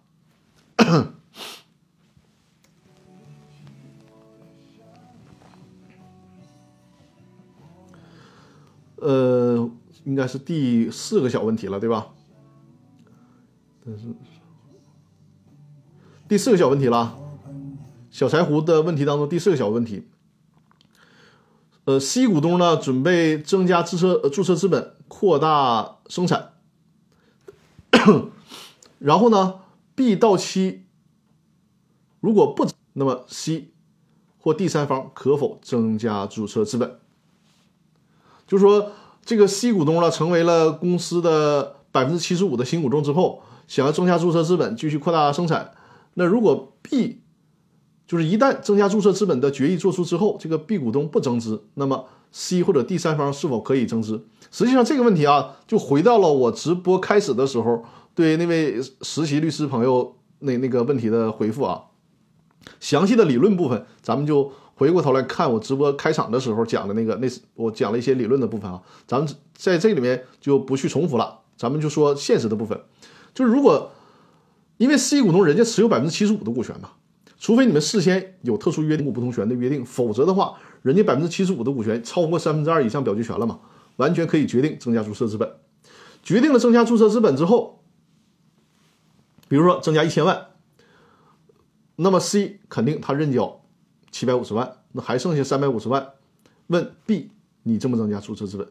呃，应该是第四个小问题了，对吧？但是第四个小问题了，小柴胡的问题当中第四个小问题，呃，C 股东呢准备增加注册注册资本，扩大生产。<coughs> 然后呢，B 到期如果不，那么 C 或第三方可否增加注册资本？就是说，这个 C 股东呢成为了公司的百分之七十五的新股东之后，想要增加注册资本，继续扩大生产。那如果 B 就是一旦增加注册资本的决议做出之后，这个 B 股东不增资，那么 C 或者第三方是否可以增资？实际上这个问题啊，就回到了我直播开始的时候对那位实习律师朋友那那个问题的回复啊。详细的理论部分，咱们就回过头来看我直播开场的时候讲的那个，那我讲了一些理论的部分啊。咱们在这里面就不去重复了，咱们就说现实的部分，就是如果因为 C 股东人家持有百分之七十五的股权嘛。除非你们事先有特殊约定股不同权的约定，否则的话，人家百分之七十五的股权超过三分之二以上表决权了嘛，完全可以决定增加注册资本。决定了增加注册资本之后，比如说增加一千万，那么 C 肯定他认缴七百五十万，那还剩下三百五十万，问 B 你增不增加注册资本？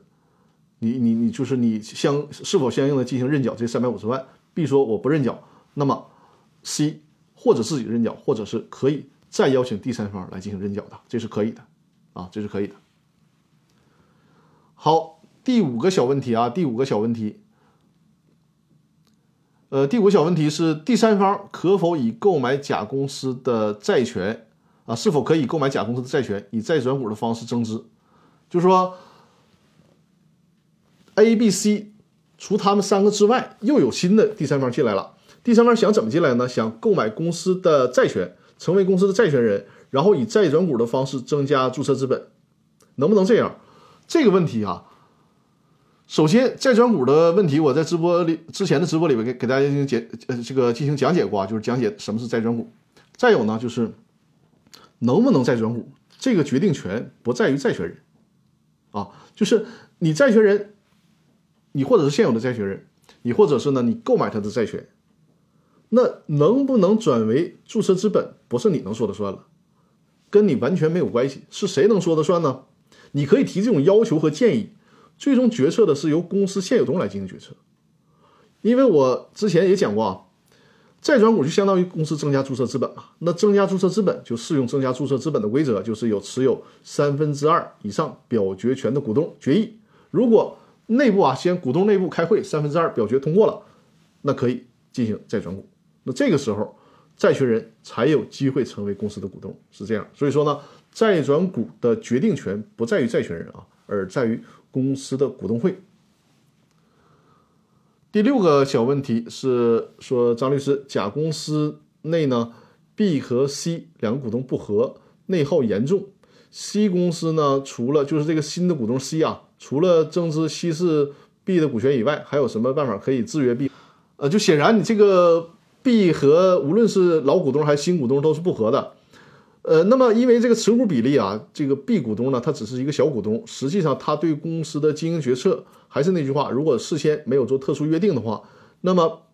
你你你就是你相是否相应的进行认缴这三百五十万？B 说我不认缴，那么 C。或者自己认缴，或者是可以再邀请第三方来进行认缴的，这是可以的，啊，这是可以的。好，第五个小问题啊，第五个小问题，呃，第五个小问题是第三方可否以购买甲公司的债权啊，是否可以购买甲公司的债权，以债转股的方式增资？就是说，A、B、C 除他们三个之外，又有新的第三方进来了。第三方想怎么进来呢？想购买公司的债权，成为公司的债权人，然后以债转股的方式增加注册资本，能不能这样？这个问题啊，首先债转股的问题，我在直播里之前的直播里边给给大家进行解呃这个进行讲解过啊，就是讲解什么是债转股。再有呢，就是能不能债转股，这个决定权不在于债权人啊，就是你债权人，你或者是现有的债权人，你或者是呢你购买他的债权。那能不能转为注册资本，不是你能说的算了，跟你完全没有关系。是谁能说的算呢？你可以提这种要求和建议，最终决策的是由公司现有东来进行决策。因为我之前也讲过啊，再转股就相当于公司增加注册资本嘛。那增加注册资本就适用增加注册资本的规则，就是有持有三分之二以上表决权的股东决议。如果内部啊先股东内部开会，三分之二表决通过了，那可以进行再转股。那这个时候，债权人才有机会成为公司的股东，是这样。所以说呢，债转股的决定权不在于债权人啊，而在于公司的股东会。第六个小问题是说，张律师，甲公司内呢，B 和 C 两个股东不和，内耗严重。C 公司呢，除了就是这个新的股东 C 啊，除了增资稀释 B 的股权以外，还有什么办法可以制约 B？呃，就显然你这个。B 和无论是老股东还是新股东都是不合的，呃，那么因为这个持股比例啊，这个 B 股东呢，他只是一个小股东，实际上他对公司的经营决策还是那句话，如果事先没有做特殊约定的话，那么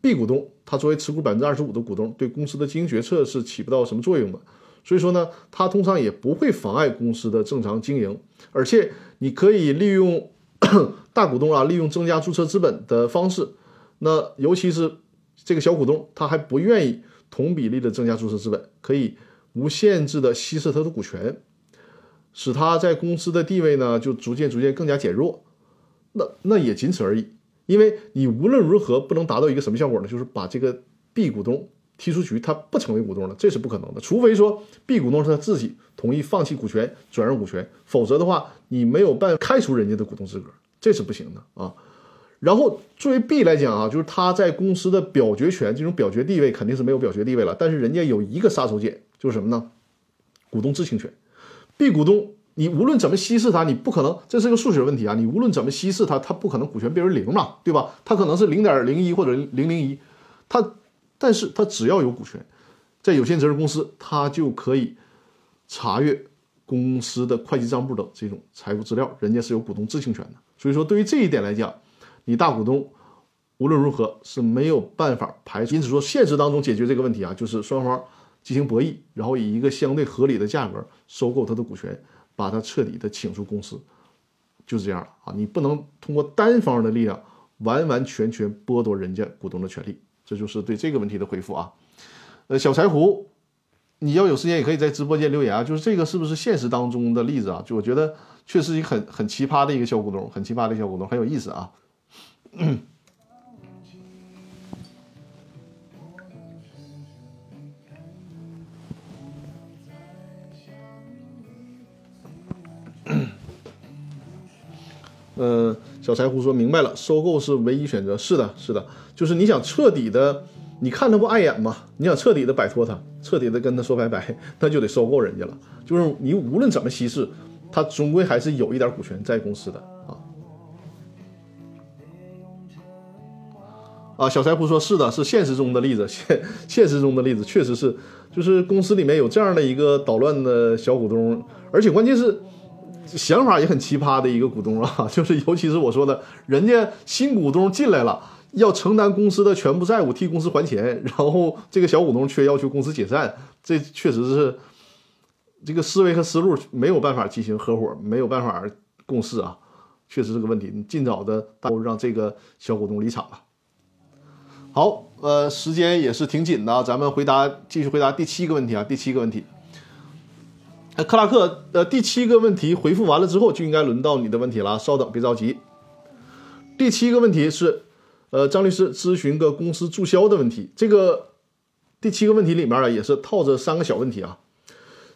B 股东他作为持股百分之二十五的股东，对公司的经营决策是起不到什么作用的，所以说呢，他通常也不会妨碍公司的正常经营，而且你可以利用 <coughs> 大股东啊，利用增加注册资本的方式，那尤其是。这个小股东他还不愿意同比例的增加注册资本，可以无限制的稀释他的股权，使他在公司的地位呢就逐渐逐渐更加减弱。那那也仅此而已，因为你无论如何不能达到一个什么效果呢？就是把这个 B 股东踢出局，他不成为股东了，这是不可能的。除非说 B 股东是他自己同意放弃股权转让股权，否则的话你没有办法开除人家的股东资格，这是不行的啊。然后作为 B 来讲啊，就是他在公司的表决权这种表决地位肯定是没有表决地位了。但是人家有一个杀手锏，就是什么呢？股东知情权。B 股东你无论怎么稀释他，你不可能，这是个数学问题啊。你无论怎么稀释他，他不可能股权变为零嘛，对吧？他可能是零点零一或者零零一，他，但是他只要有股权，在有限责任公司，他就可以查阅公司的会计账簿等这种财务资料，人家是有股东知情权的。所以说，对于这一点来讲。你大股东无论如何是没有办法排除，因此说现实当中解决这个问题啊，就是双方进行博弈，然后以一个相对合理的价格收购他的股权，把他彻底的请出公司，就是这样了啊！你不能通过单方的力量完完全全剥夺人家股东的权利，这就是对这个问题的回复啊。呃，小柴胡，你要有时间也可以在直播间留言啊，就是这个是不是现实当中的例子啊？就我觉得确实一个很很奇葩的一个小股东，很奇葩的小股东，很有意思啊。<coughs> 呃，小柴胡说明白了，收购是唯一选择。是的，是的，就是你想彻底的，你看他不碍眼吗？你想彻底的摆脱他，彻底的跟他说拜拜，<laughs> 那就得收购人家了。就是你无论怎么稀释，他终归还是有一点股权在公司的啊。小柴胡说是的，是现实中的例子，现现实中的例子确实是，就是公司里面有这样的一个捣乱的小股东，而且关键是。想法也很奇葩的一个股东啊，<laughs> 就是尤其是我说的，人家新股东进来了，要承担公司的全部债务，替公司还钱，然后这个小股东却要求公司解散，这确实是这个思维和思路没有办法进行合伙，没有办法共事啊，确实是个问题。你尽早的都让这个小股东离场吧。好，呃，时间也是挺紧的啊，咱们回答继续回答第七个问题啊，第七个问题。呃，克拉克，呃，第七个问题回复完了之后，就应该轮到你的问题了。稍等，别着急。第七个问题是，呃，张律师咨询个公司注销的问题。这个第七个问题里面啊，也是套着三个小问题啊。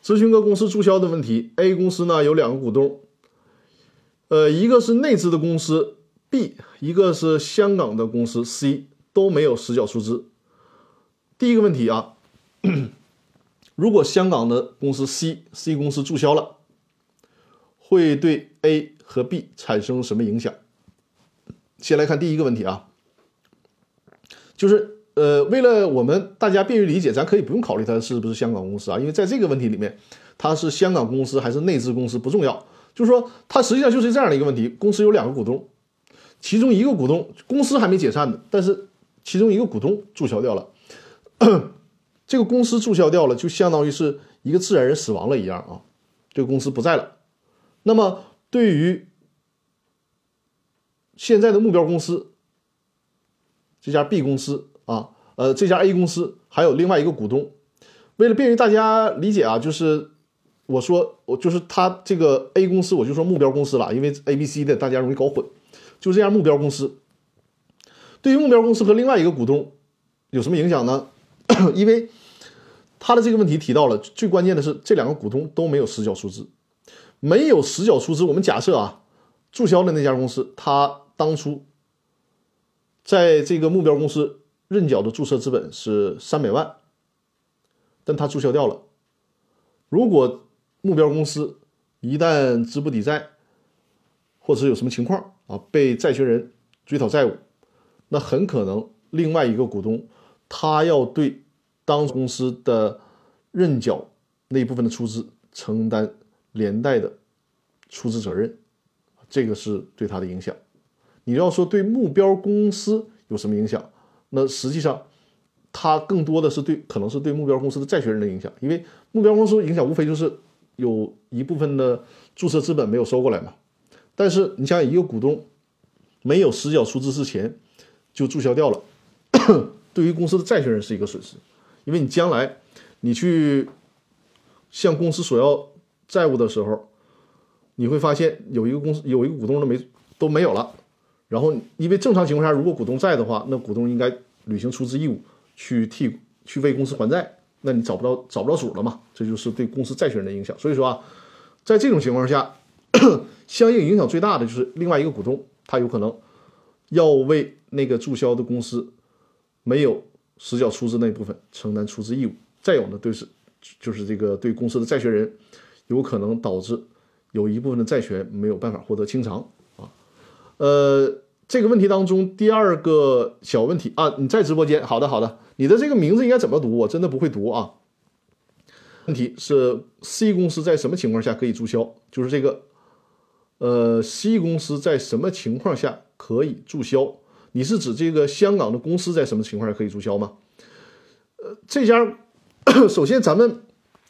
咨询个公司注销的问题。A 公司呢有两个股东，呃，一个是内资的公司 B，一个是香港的公司 C，都没有实缴出资。第一个问题啊。<clears throat> 如果香港的公司 C C 公司注销了，会对 A 和 B 产生什么影响？先来看第一个问题啊，就是呃，为了我们大家便于理解，咱可以不用考虑它是不是香港公司啊，因为在这个问题里面，它是香港公司还是内资公司不重要，就是说它实际上就是这样的一个问题：公司有两个股东，其中一个股东公司还没解散呢，但是其中一个股东注销掉了。<clears throat> 这个公司注销掉了，就相当于是一个自然人死亡了一样啊，这个公司不在了。那么对于现在的目标公司，这家 B 公司啊，呃，这家 A 公司还有另外一个股东，为了便于大家理解啊，就是我说我就是他这个 A 公司，我就说目标公司了，因为 A、B、C 的大家容易搞混，就这家目标公司。对于目标公司和另外一个股东有什么影响呢？<clears throat> 因为他的这个问题提到了最关键的是，这两个股东都没有实缴出资，没有实缴出资。我们假设啊，注销的那家公司，他当初在这个目标公司认缴的注册资本是三百万，但他注销掉了。如果目标公司一旦资不抵债，或者是有什么情况啊，被债权人追讨债务，那很可能另外一个股东。他要对当公司的认缴那一部分的出资承担连带的出资责任，这个是对他的影响。你要说对目标公司有什么影响？那实际上，它更多的是对可能是对目标公司的债权人的影响，因为目标公司影响无非就是有一部分的注册资本没有收过来嘛。但是你像一个股东没有实缴出资之前就注销掉了。<coughs> 对于公司的债权人是一个损失，因为你将来你去向公司索要债务的时候，你会发现有一个公司有一个股东都没都没有了，然后因为正常情况下，如果股东在的话，那股东应该履行出资义务，去替去为公司还债，那你找不到找不到主了嘛？这就是对公司债权人的影响。所以说啊，在这种情况下，<coughs> 相应影响最大的就是另外一个股东，他有可能要为那个注销的公司。没有实缴出资那部分承担出资义务，再有呢，对是就是这个对公司的债权人，有可能导致有一部分的债权没有办法获得清偿啊。呃，这个问题当中第二个小问题啊，你在直播间，好的好的，你的这个名字应该怎么读？我真的不会读啊。问题是 C 公司在什么情况下可以注销？就是这个，呃，C 公司在什么情况下可以注销？你是指这个香港的公司在什么情况下可以注销吗？呃，这家 <coughs> 首先咱们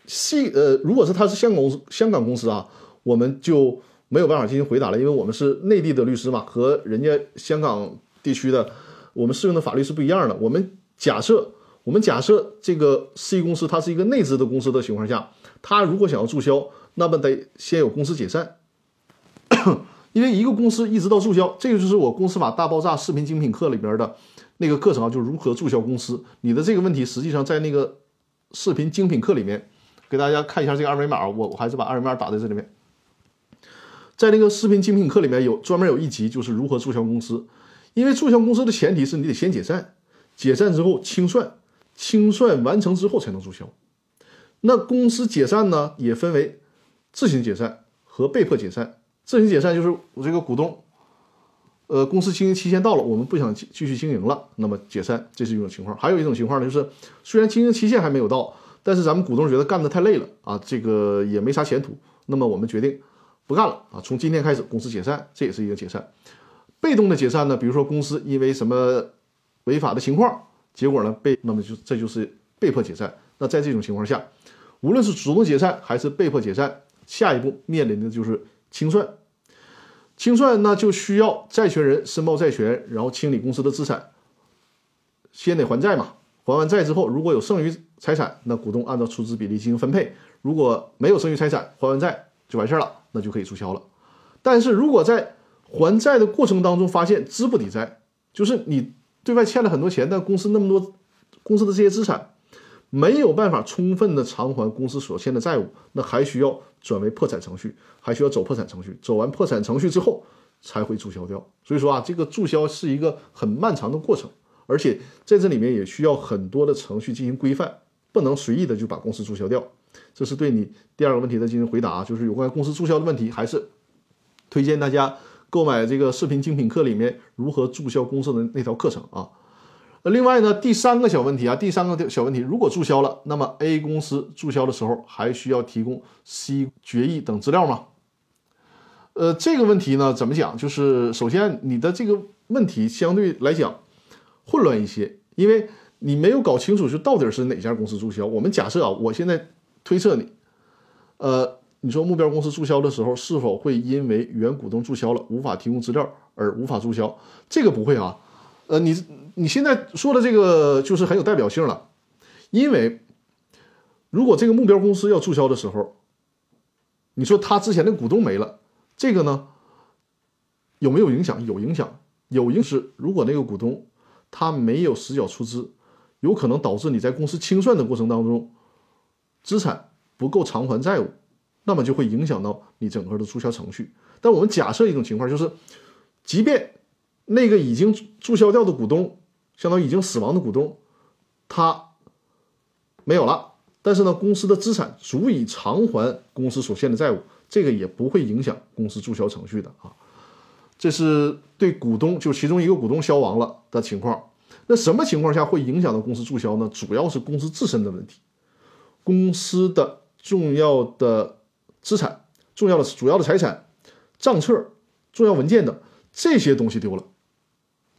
系呃，如果是他是香港香港公司啊，我们就没有办法进行回答了，因为我们是内地的律师嘛，和人家香港地区的我们适用的法律是不一样的。我们假设，我们假设这个 C 公司它是一个内资的公司的情况下，它如果想要注销，那么得先有公司解散。<coughs> 因为一个公司一直到注销，这个就是我公司法大爆炸视频精品课里边的那个课程啊，就是如何注销公司。你的这个问题实际上在那个视频精品课里面，给大家看一下这个二维码，我我还是把二维码打在这里面。在那个视频精品课里面有专门有一集，就是如何注销公司。因为注销公司的前提是你得先解散，解散之后清算，清算完成之后才能注销。那公司解散呢，也分为自行解散和被迫解散。自行解散就是我这个股东，呃，公司经营期限到了，我们不想继继续经营了，那么解散，这是一种情况。还有一种情况呢，就是虽然经营期限还没有到，但是咱们股东觉得干得太累了啊，这个也没啥前途，那么我们决定不干了啊，从今天开始公司解散，这也是一个解散。被动的解散呢，比如说公司因为什么违法的情况，结果呢被，那么就这就是被迫解散。那在这种情况下，无论是主动解散还是被迫解散，下一步面临的就是。清算，清算那就需要债权人申报债权，然后清理公司的资产，先得还债嘛。还完债之后，如果有剩余财产，那股东按照出资比例进行分配；如果没有剩余财产，还完债就完事儿了，那就可以注销了。但是如果在还债的过程当中发现资不抵债，就是你对外欠了很多钱，但公司那么多公司的这些资产。没有办法充分的偿还公司所欠的债务，那还需要转为破产程序，还需要走破产程序。走完破产程序之后，才会注销掉。所以说啊，这个注销是一个很漫长的过程，而且在这里面也需要很多的程序进行规范，不能随意的就把公司注销掉。这是对你第二个问题的进行回答，就是有关公司注销的问题，还是推荐大家购买这个视频精品课里面如何注销公司的那条课程啊。另外呢，第三个小问题啊，第三个小问题，如果注销了，那么 A 公司注销的时候还需要提供 C 决议等资料吗？呃，这个问题呢，怎么讲？就是首先你的这个问题相对来讲混乱一些，因为你没有搞清楚就到底是哪家公司注销。我们假设啊，我现在推测你，呃，你说目标公司注销的时候是否会因为原股东注销了无法提供资料而无法注销？这个不会啊。呃，你你现在说的这个就是很有代表性了，因为如果这个目标公司要注销的时候，你说他之前的股东没了，这个呢有没有影响？有影响，有影是如果那个股东他没有实缴出资，有可能导致你在公司清算的过程当中资产不够偿还债务，那么就会影响到你整个的注销程序。但我们假设一种情况，就是即便那个已经注销掉的股东，相当于已经死亡的股东，他没有了。但是呢，公司的资产足以偿还公司所欠的债务，这个也不会影响公司注销程序的啊。这是对股东，就其中一个股东消亡了的情况。那什么情况下会影响到公司注销呢？主要是公司自身的问题，公司的重要的资产、重要的主要的财产、账册、重要文件等这些东西丢了。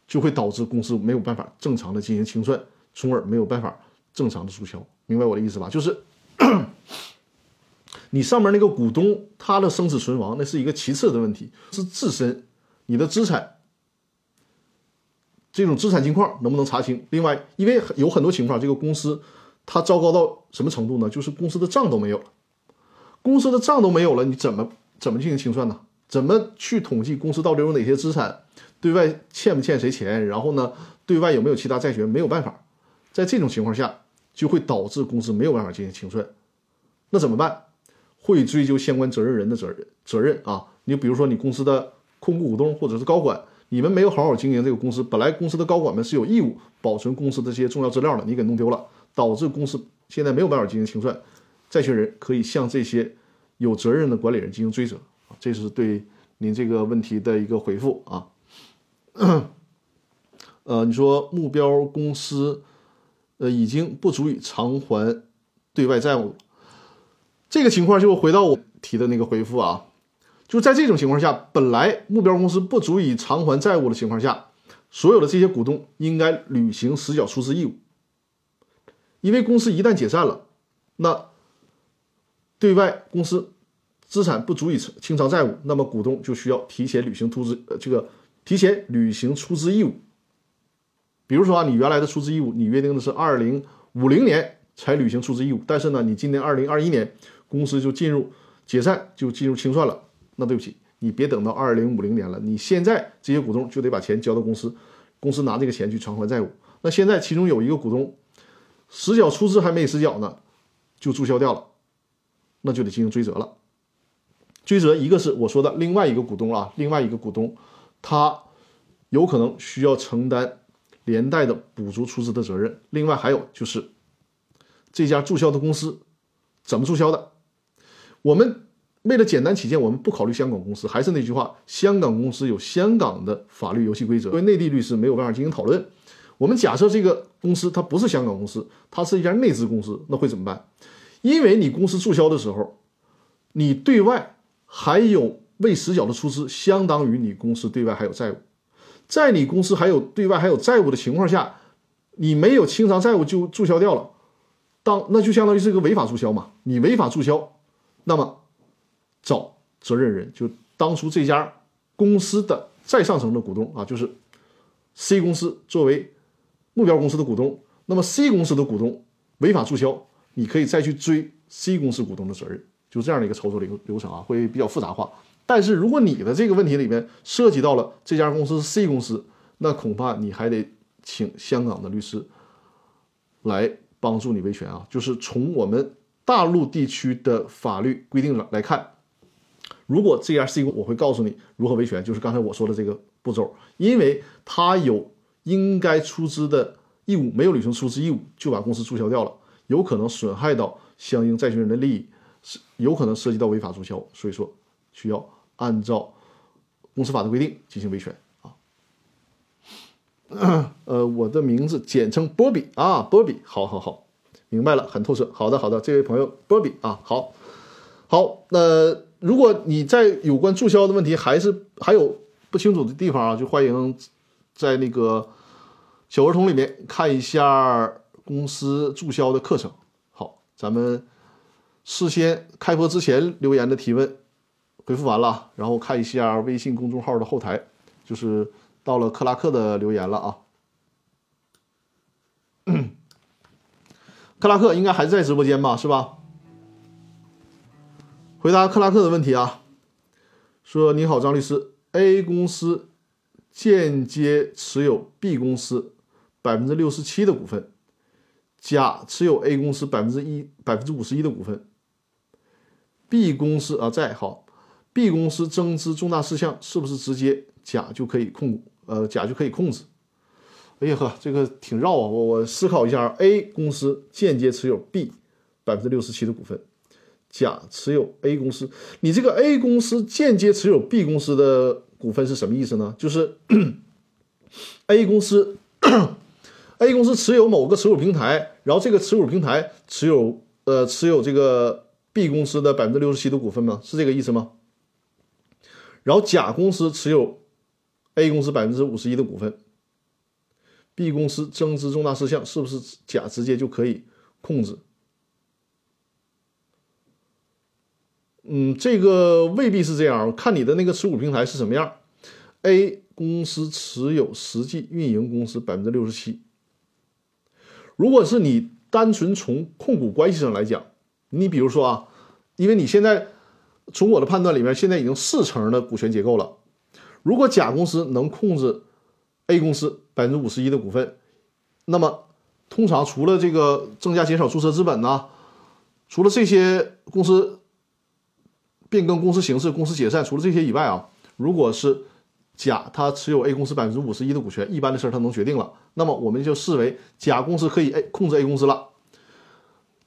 就会导致公司没有办法正常的进行清算，从而没有办法正常的注销。明白我的意思吧？就是 <coughs> 你上面那个股东他的生死存亡，那是一个其次的问题，是自身你的资产这种资产情况能不能查清？另外，因为有很多情况，这个公司它糟糕到什么程度呢？就是公司的账都没有了，公司的账都没有了，你怎么怎么进行清算呢？怎么去统计公司到底有哪些资产？对外欠不欠谁钱？然后呢？对外有没有其他债权？没有办法，在这种情况下，就会导致公司没有办法进行清算。那怎么办？会追究相关责任人的责任责任啊！你比如说，你公司的控股股东或者是高管，你们没有好好经营这个公司，本来公司的高管们是有义务保存公司的这些重要资料的，你给弄丢了，导致公司现在没有办法进行清算，债权人可以向这些有责任的管理人进行追责！这是对您这个问题的一个回复啊。呃，你说目标公司，呃，已经不足以偿还对外债务，这个情况就回到我提的那个回复啊，就在这种情况下，本来目标公司不足以偿还债务的情况下，所有的这些股东应该履行实缴出资义务，因为公司一旦解散了，那对外公司资产不足以清偿债务，那么股东就需要提前履行出资呃这个提前履行出资义务。比如说啊，你原来的出资义务，你约定的是二零五零年才履行出资义务，但是呢，你今年二零二一年公司就进入解散，就进入清算了。那对不起，你别等到二零五零年了，你现在这些股东就得把钱交到公司，公司拿这个钱去偿还债务。那现在其中有一个股东实缴出资还没实缴呢，就注销掉了，那就得进行追责了。追责一个是我说的另外一个股东啊，另外一个股东他有可能需要承担。连带的补足出资的责任。另外还有就是这家注销的公司怎么注销的？我们为了简单起见，我们不考虑香港公司。还是那句话，香港公司有香港的法律游戏规则，因为内地律师没有办法进行讨论。我们假设这个公司它不是香港公司，它是一家内资公司，那会怎么办？因为你公司注销的时候，你对外还有未实缴的出资，相当于你公司对外还有债务。在你公司还有对外还有债务的情况下，你没有清偿债务就注销掉了，当那就相当于是一个违法注销嘛。你违法注销，那么找责任人，就当初这家公司的再上层的股东啊，就是 C 公司作为目标公司的股东，那么 C 公司的股东违法注销，你可以再去追 C 公司股东的责任，就这样的一个操作流流程啊，会比较复杂化。但是如果你的这个问题里面涉及到了这家公司是 C 公司，那恐怕你还得请香港的律师来帮助你维权啊。就是从我们大陆地区的法律规定来看，如果这家 C 公，我会告诉你如何维权，就是刚才我说的这个步骤，因为他有应该出资的义务，没有履行出资义务，就把公司注销掉了，有可能损害到相应债权人的利益，是有可能涉及到违法注销，所以说需要。按照公司法的规定进行维权啊。呃，我的名字简称波比啊，波比，好好好，明白了，很透彻。好的，好的，这位朋友波比啊，好，好。那如果你在有关注销的问题还是还有不清楚的地方啊，就欢迎在那个小儿童里面看一下公司注销的课程。好，咱们事先开播之前留言的提问。回复完了，然后看一下微信公众号的后台，就是到了克拉克的留言了啊。<coughs> 克拉克应该还在直播间吧？是吧？回答克拉克的问题啊，说你好，张律师，A 公司间接持有 B 公司百分之六十七的股份，甲持有 A 公司百分之一百分之五十一的股份，B 公司啊在好。B 公司增资重大事项是不是直接甲就可以控股呃甲就可以控制？哎呀呵，这个挺绕啊！我我思考一下，A 公司间接持有 B 百分之六十七的股份，甲持有 A 公司，你这个 A 公司间接持有 B 公司的股份是什么意思呢？就是 <clears throat> A 公司 A 公司持有某个持股平台，然后这个持股平台持有呃持有这个 B 公司的百分之六十七的股份吗？是这个意思吗？然后甲公司持有 A 公司百分之五十一的股份，B 公司增资重大事项是不是甲直接就可以控制？嗯，这个未必是这样，看你的那个持股平台是什么样。A 公司持有实际运营公司百分之六十七，如果是你单纯从控股关系上来讲，你比如说啊，因为你现在。从我的判断里面，现在已经四成的股权结构了。如果甲公司能控制 A 公司百分之五十一的股份，那么通常除了这个增加减少注册资本呢，除了这些公司变更公司形式、公司解散，除了这些以外啊，如果是甲他持有 A 公司百分之五十一的股权，一般的事儿他能决定了，那么我们就视为甲公司可以 A 控制 A 公司了。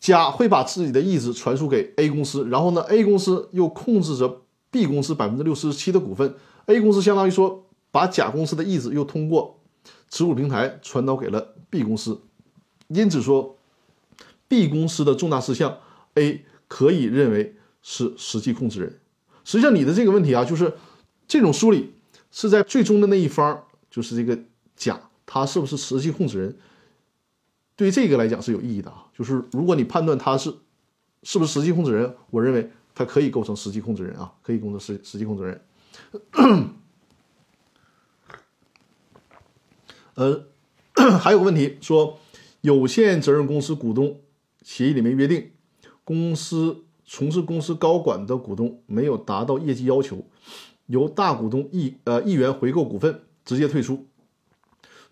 甲会把自己的意志传输给 A 公司，然后呢，A 公司又控制着 B 公司百分之六十七的股份。A 公司相当于说，把甲公司的意志又通过持股平台传导给了 B 公司。因此说，B 公司的重大事项，A 可以认为是实际控制人。实际上，你的这个问题啊，就是这种梳理是在最终的那一方，就是这个甲，他是不是实际控制人？对这个来讲是有意义的啊，就是如果你判断他是是不是实际控制人，我认为它可以构成实际控制人啊，可以构成实实际控制人。呃，<coughs> 还有个问题说，有限责任公司股东协议里面约定，公司从事公司高管的股东没有达到业绩要求，由大股东一呃一元回购股份，直接退出。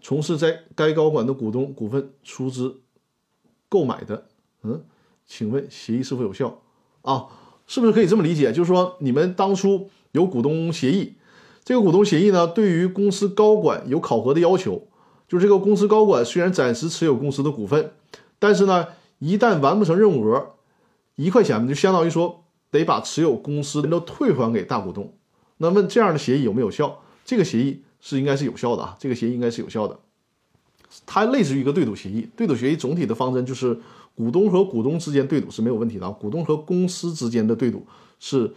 从事在该高管的股东股份出资购买的，嗯，请问协议是否有效啊？是不是可以这么理解？就是说，你们当初有股东协议，这个股东协议呢，对于公司高管有考核的要求，就是这个公司高管虽然暂时持有公司的股份，但是呢，一旦完不成任务额，一块钱就相当于说得把持有公司的都退还给大股东。那么这样的协议有没有效？这个协议。是应该是有效的啊，这个协议应该是有效的。它类似于一个对赌协议，对赌协议总体的方针就是股东和股东之间对赌是没有问题的啊，股东和公司之间的对赌是，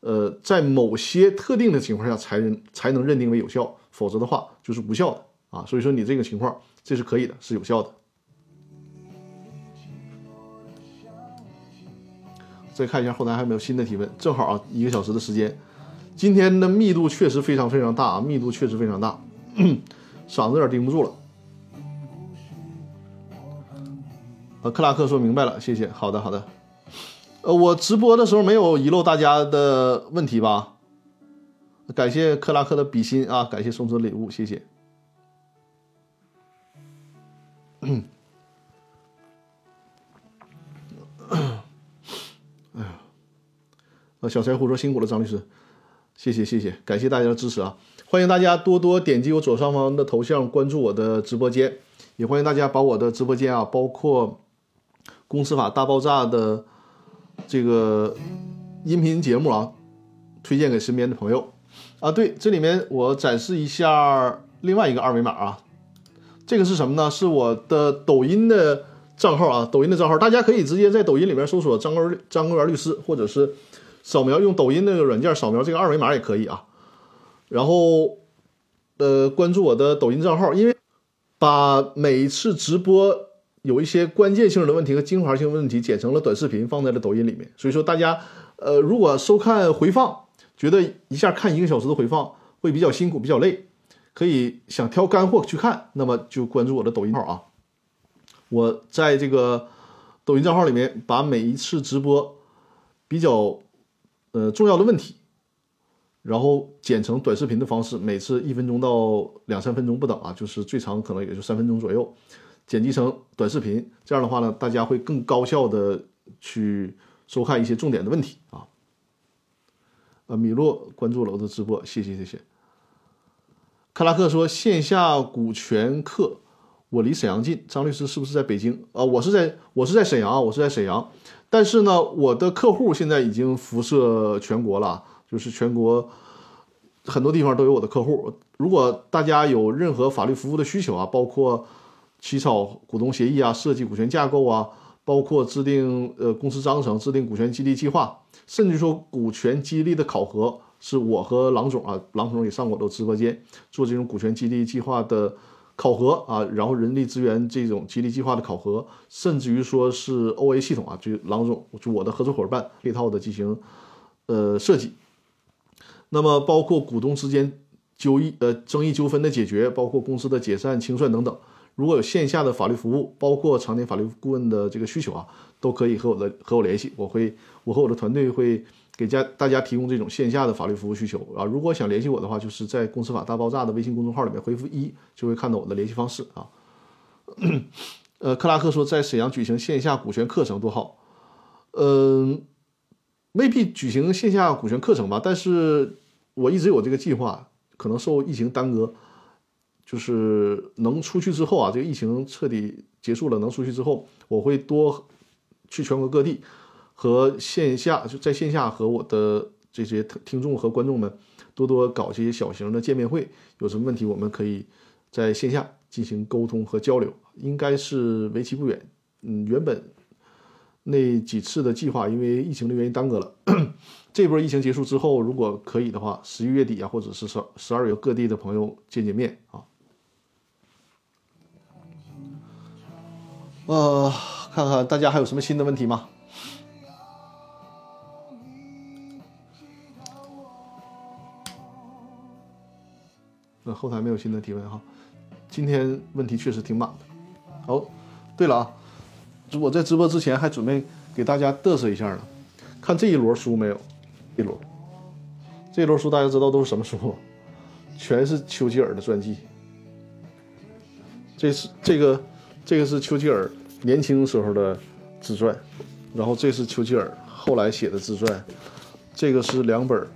呃，在某些特定的情况下才能才能认定为有效，否则的话就是无效的啊。所以说你这个情况这是可以的，是有效的。再看一下后台还有没有新的提问，正好啊一个小时的时间。今天的密度确实非常非常大啊，密度确实非常大，<clears throat> 嗓子有点顶不住了。呃，克拉克说明白了，谢谢。好的，好的。呃，我直播的时候没有遗漏大家的问题吧？感谢克拉克的比心啊，感谢送出的礼物，谢谢。<clears throat> 哎呀，呃，小柴胡说辛苦了，张律师。谢谢谢谢，感谢大家的支持啊！欢迎大家多多点击我左上方的头像关注我的直播间，也欢迎大家把我的直播间啊，包括《公司法大爆炸》的这个音频节目啊，推荐给身边的朋友啊。对，这里面我展示一下另外一个二维码啊，这个是什么呢？是我的抖音的账号啊，抖音的账号，大家可以直接在抖音里面搜索张根张根源律师，或者是。扫描用抖音那个软件扫描这个二维码也可以啊，然后呃关注我的抖音账号，因为把每一次直播有一些关键性的问题和精华性问题剪成了短视频放在了抖音里面，所以说大家呃如果收看回放觉得一下看一个小时的回放会比较辛苦比较累，可以想挑干货去看，那么就关注我的抖音号啊，我在这个抖音账号里面把每一次直播比较。呃，重要的问题，然后剪成短视频的方式，每次一分钟到两三分钟不等啊，就是最长可能也就三分钟左右，剪辑成短视频。这样的话呢，大家会更高效的去收看一些重点的问题啊。呃，米洛关注了我的直播，谢谢谢谢。克拉克说线下股权课，我离沈阳近，张律师是不是在北京啊？我是在，我是在沈阳啊，我是在沈阳。但是呢，我的客户现在已经辐射全国了，就是全国很多地方都有我的客户。如果大家有任何法律服务的需求啊，包括起草股东协议啊、设计股权架构啊，包括制定呃公司章程、制定股权激励计划，甚至说股权激励的考核，是我和郎总啊，郎总也上过我的直播间做这种股权激励计划的。考核啊，然后人力资源这种激励计划的考核，甚至于说是 O A 系统啊，就郎总就我的合作伙伴配套的进行呃设计。那么包括股东之间纠议呃争议纠纷的解决，包括公司的解散清算等等，如果有线下的法律服务，包括常年法律顾问的这个需求啊，都可以和我的和我联系，我会我和我的团队会。给家大家提供这种线下的法律服务需求啊，如果想联系我的话，就是在《公司法大爆炸》的微信公众号里面回复一，就会看到我的联系方式啊。<clears throat> 呃，克拉克说在沈阳举行线下股权课程多好，嗯，未必举行线下股权课程吧，但是我一直有这个计划，可能受疫情耽搁，就是能出去之后啊，这个疫情彻底结束了，能出去之后，我会多去全国各地。和线下就在线下和我的这些听众和观众们多多搞这些小型的见面会，有什么问题我们可以在线下进行沟通和交流，应该是为期不远。嗯，原本那几次的计划因为疫情的原因耽搁了，<coughs> 这波疫情结束之后，如果可以的话，十一月底啊，或者是十十二月各地的朋友见见面啊。呃，看看大家还有什么新的问题吗？那后台没有新的提问哈。今天问题确实挺满的。哦，对了啊，我在直播之前还准备给大家嘚瑟一下呢。看这一摞书没有？一摞，这一摞书大家知道都是什么书吗？全是丘吉尔的传记。这是这个这个是丘吉尔年轻时候的自传，然后这是丘吉尔后来写的自传，这个是两本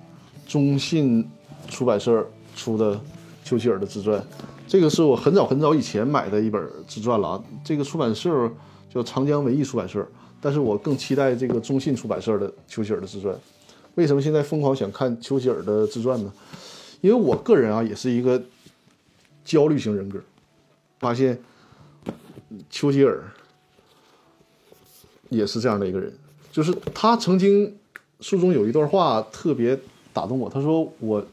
中信出版社出的丘吉尔的自传，这个是我很早很早以前买的一本自传了啊。这个出版社叫长江文艺出版社，但是我更期待这个中信出版社的丘吉尔的自传。为什么现在疯狂想看丘吉尔的自传呢？因为我个人啊也是一个焦虑型人格。发现丘吉尔也是这样的一个人，就是他曾经书中有一段话特别打动我。他说：“我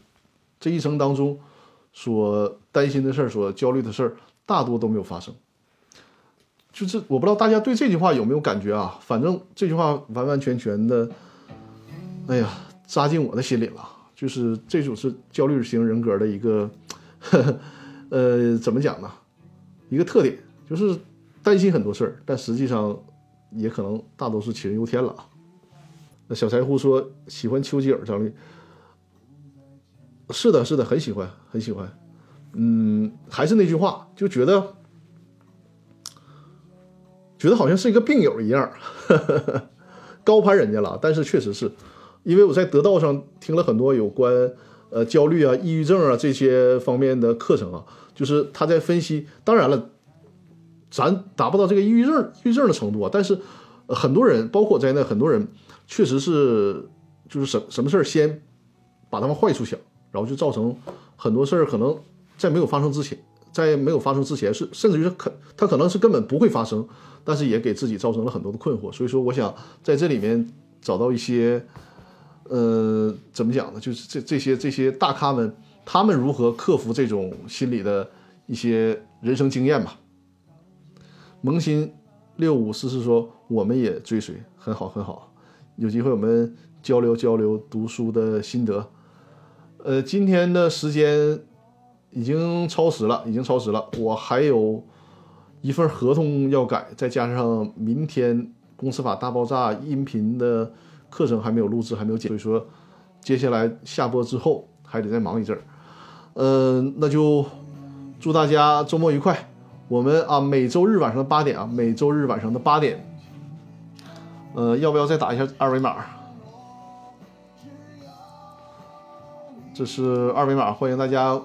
这一生当中所担心的事儿、所焦虑的事儿，大多都没有发生。”就是我不知道大家对这句话有没有感觉啊？反正这句话完完全全的，哎呀，扎进我的心里了。就是这种是焦虑型人格的一个，呵呵呃，怎么讲呢？一个特点就是担心很多事儿，但实际上也可能大多数杞人忧天了。那小财胡说喜欢丘吉尔张律，是的，是的，很喜欢，很喜欢。嗯，还是那句话，就觉得觉得好像是一个病友一样，<laughs> 高攀人家了。但是确实是因为我在得道上听了很多有关呃焦虑啊、抑郁症啊这些方面的课程啊。就是他在分析，当然了，咱达不到这个抑郁症、抑郁症的程度啊。但是，很多人，包括在内，很多人确实是，就是什什么事儿先把他们坏处想，然后就造成很多事儿可能在没有发生之前，在没有发生之前是，甚至于可他可能是根本不会发生，但是也给自己造成了很多的困惑。所以说，我想在这里面找到一些，呃，怎么讲呢？就是这这些这些大咖们。他们如何克服这种心理的一些人生经验吧？萌新六五四四说：“我们也追随，很好很好，有机会我们交流交流读书的心得。”呃，今天的时间已经超时了，已经超时了，我还有一份合同要改，再加上明天公司法大爆炸音频的课程还没有录制，还没有剪，所以说接下来下播之后还得再忙一阵儿。嗯，那就祝大家周末愉快。我们啊，每周日晚上的八点啊，每周日晚上的八点，呃，要不要再打一下二维码？这是二维码，欢迎大家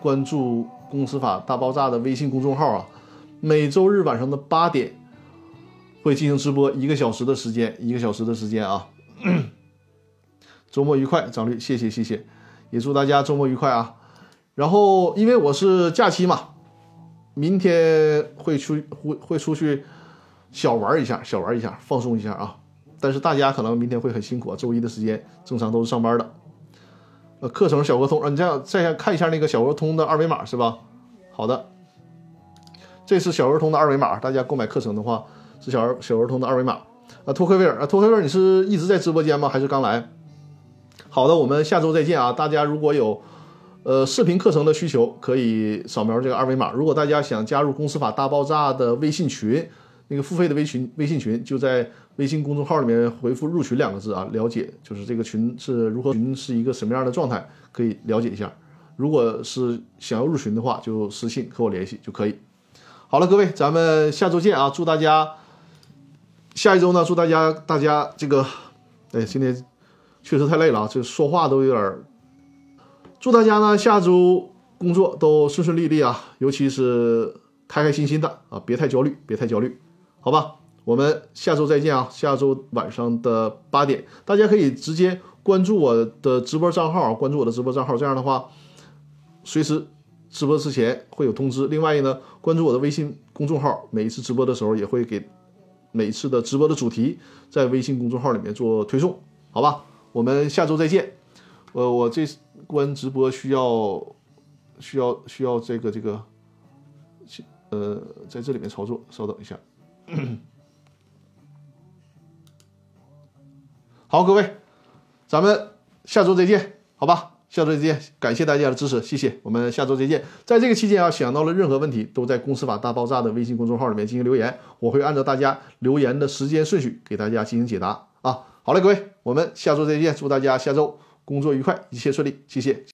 关注“公司法大爆炸”的微信公众号啊。每周日晚上的八点会进行直播，一个小时的时间，一个小时的时间啊。<clears throat> 周末愉快，张律，谢谢谢谢，也祝大家周末愉快啊。然后，因为我是假期嘛，明天会出会会出去小玩一下，小玩一下，放松一下啊。但是大家可能明天会很辛苦啊，周一的时间正常都是上班的。呃，课程小额通，啊你这样再看一下那个小额通的二维码是吧？好的，这是小额通的二维码，大家购买课程的话是小儿小额通的二维码。啊，托克维尔啊，托克维尔，你是一直在直播间吗？还是刚来？好的，我们下周再见啊！大家如果有。呃，视频课程的需求可以扫描这个二维码。如果大家想加入公司法大爆炸的微信群，那个付费的微群微信群就在微信公众号里面回复“入群”两个字啊，了解就是这个群是如何群是一个什么样的状态，可以了解一下。如果是想要入群的话，就私信和我联系就可以。好了，各位，咱们下周见啊！祝大家下一周呢，祝大家大家这个，哎，今天确实太累了啊，这说话都有点。祝大家呢下周工作都顺顺利利啊，尤其是开开心心的啊，别太焦虑，别太焦虑，好吧？我们下周再见啊！下周晚上的八点，大家可以直接关注我的直播账号，关注我的直播账号，这样的话，随时直播之前会有通知。另外呢，关注我的微信公众号，每一次直播的时候也会给每一次的直播的主题在微信公众号里面做推送，好吧？我们下周再见。呃，我这。关直播需要需要需要这个这个，呃，在这里面操作，稍等一下。好，各位，咱们下周再见，好吧？下周再见，感谢大家的支持，谢谢，我们下周再见。在这个期间啊，想到了任何问题，都在公司法大爆炸的微信公众号里面进行留言，我会按照大家留言的时间顺序给大家进行解答啊。好嘞，各位，我们下周再见，祝大家下周工作愉快，一切顺利，谢谢。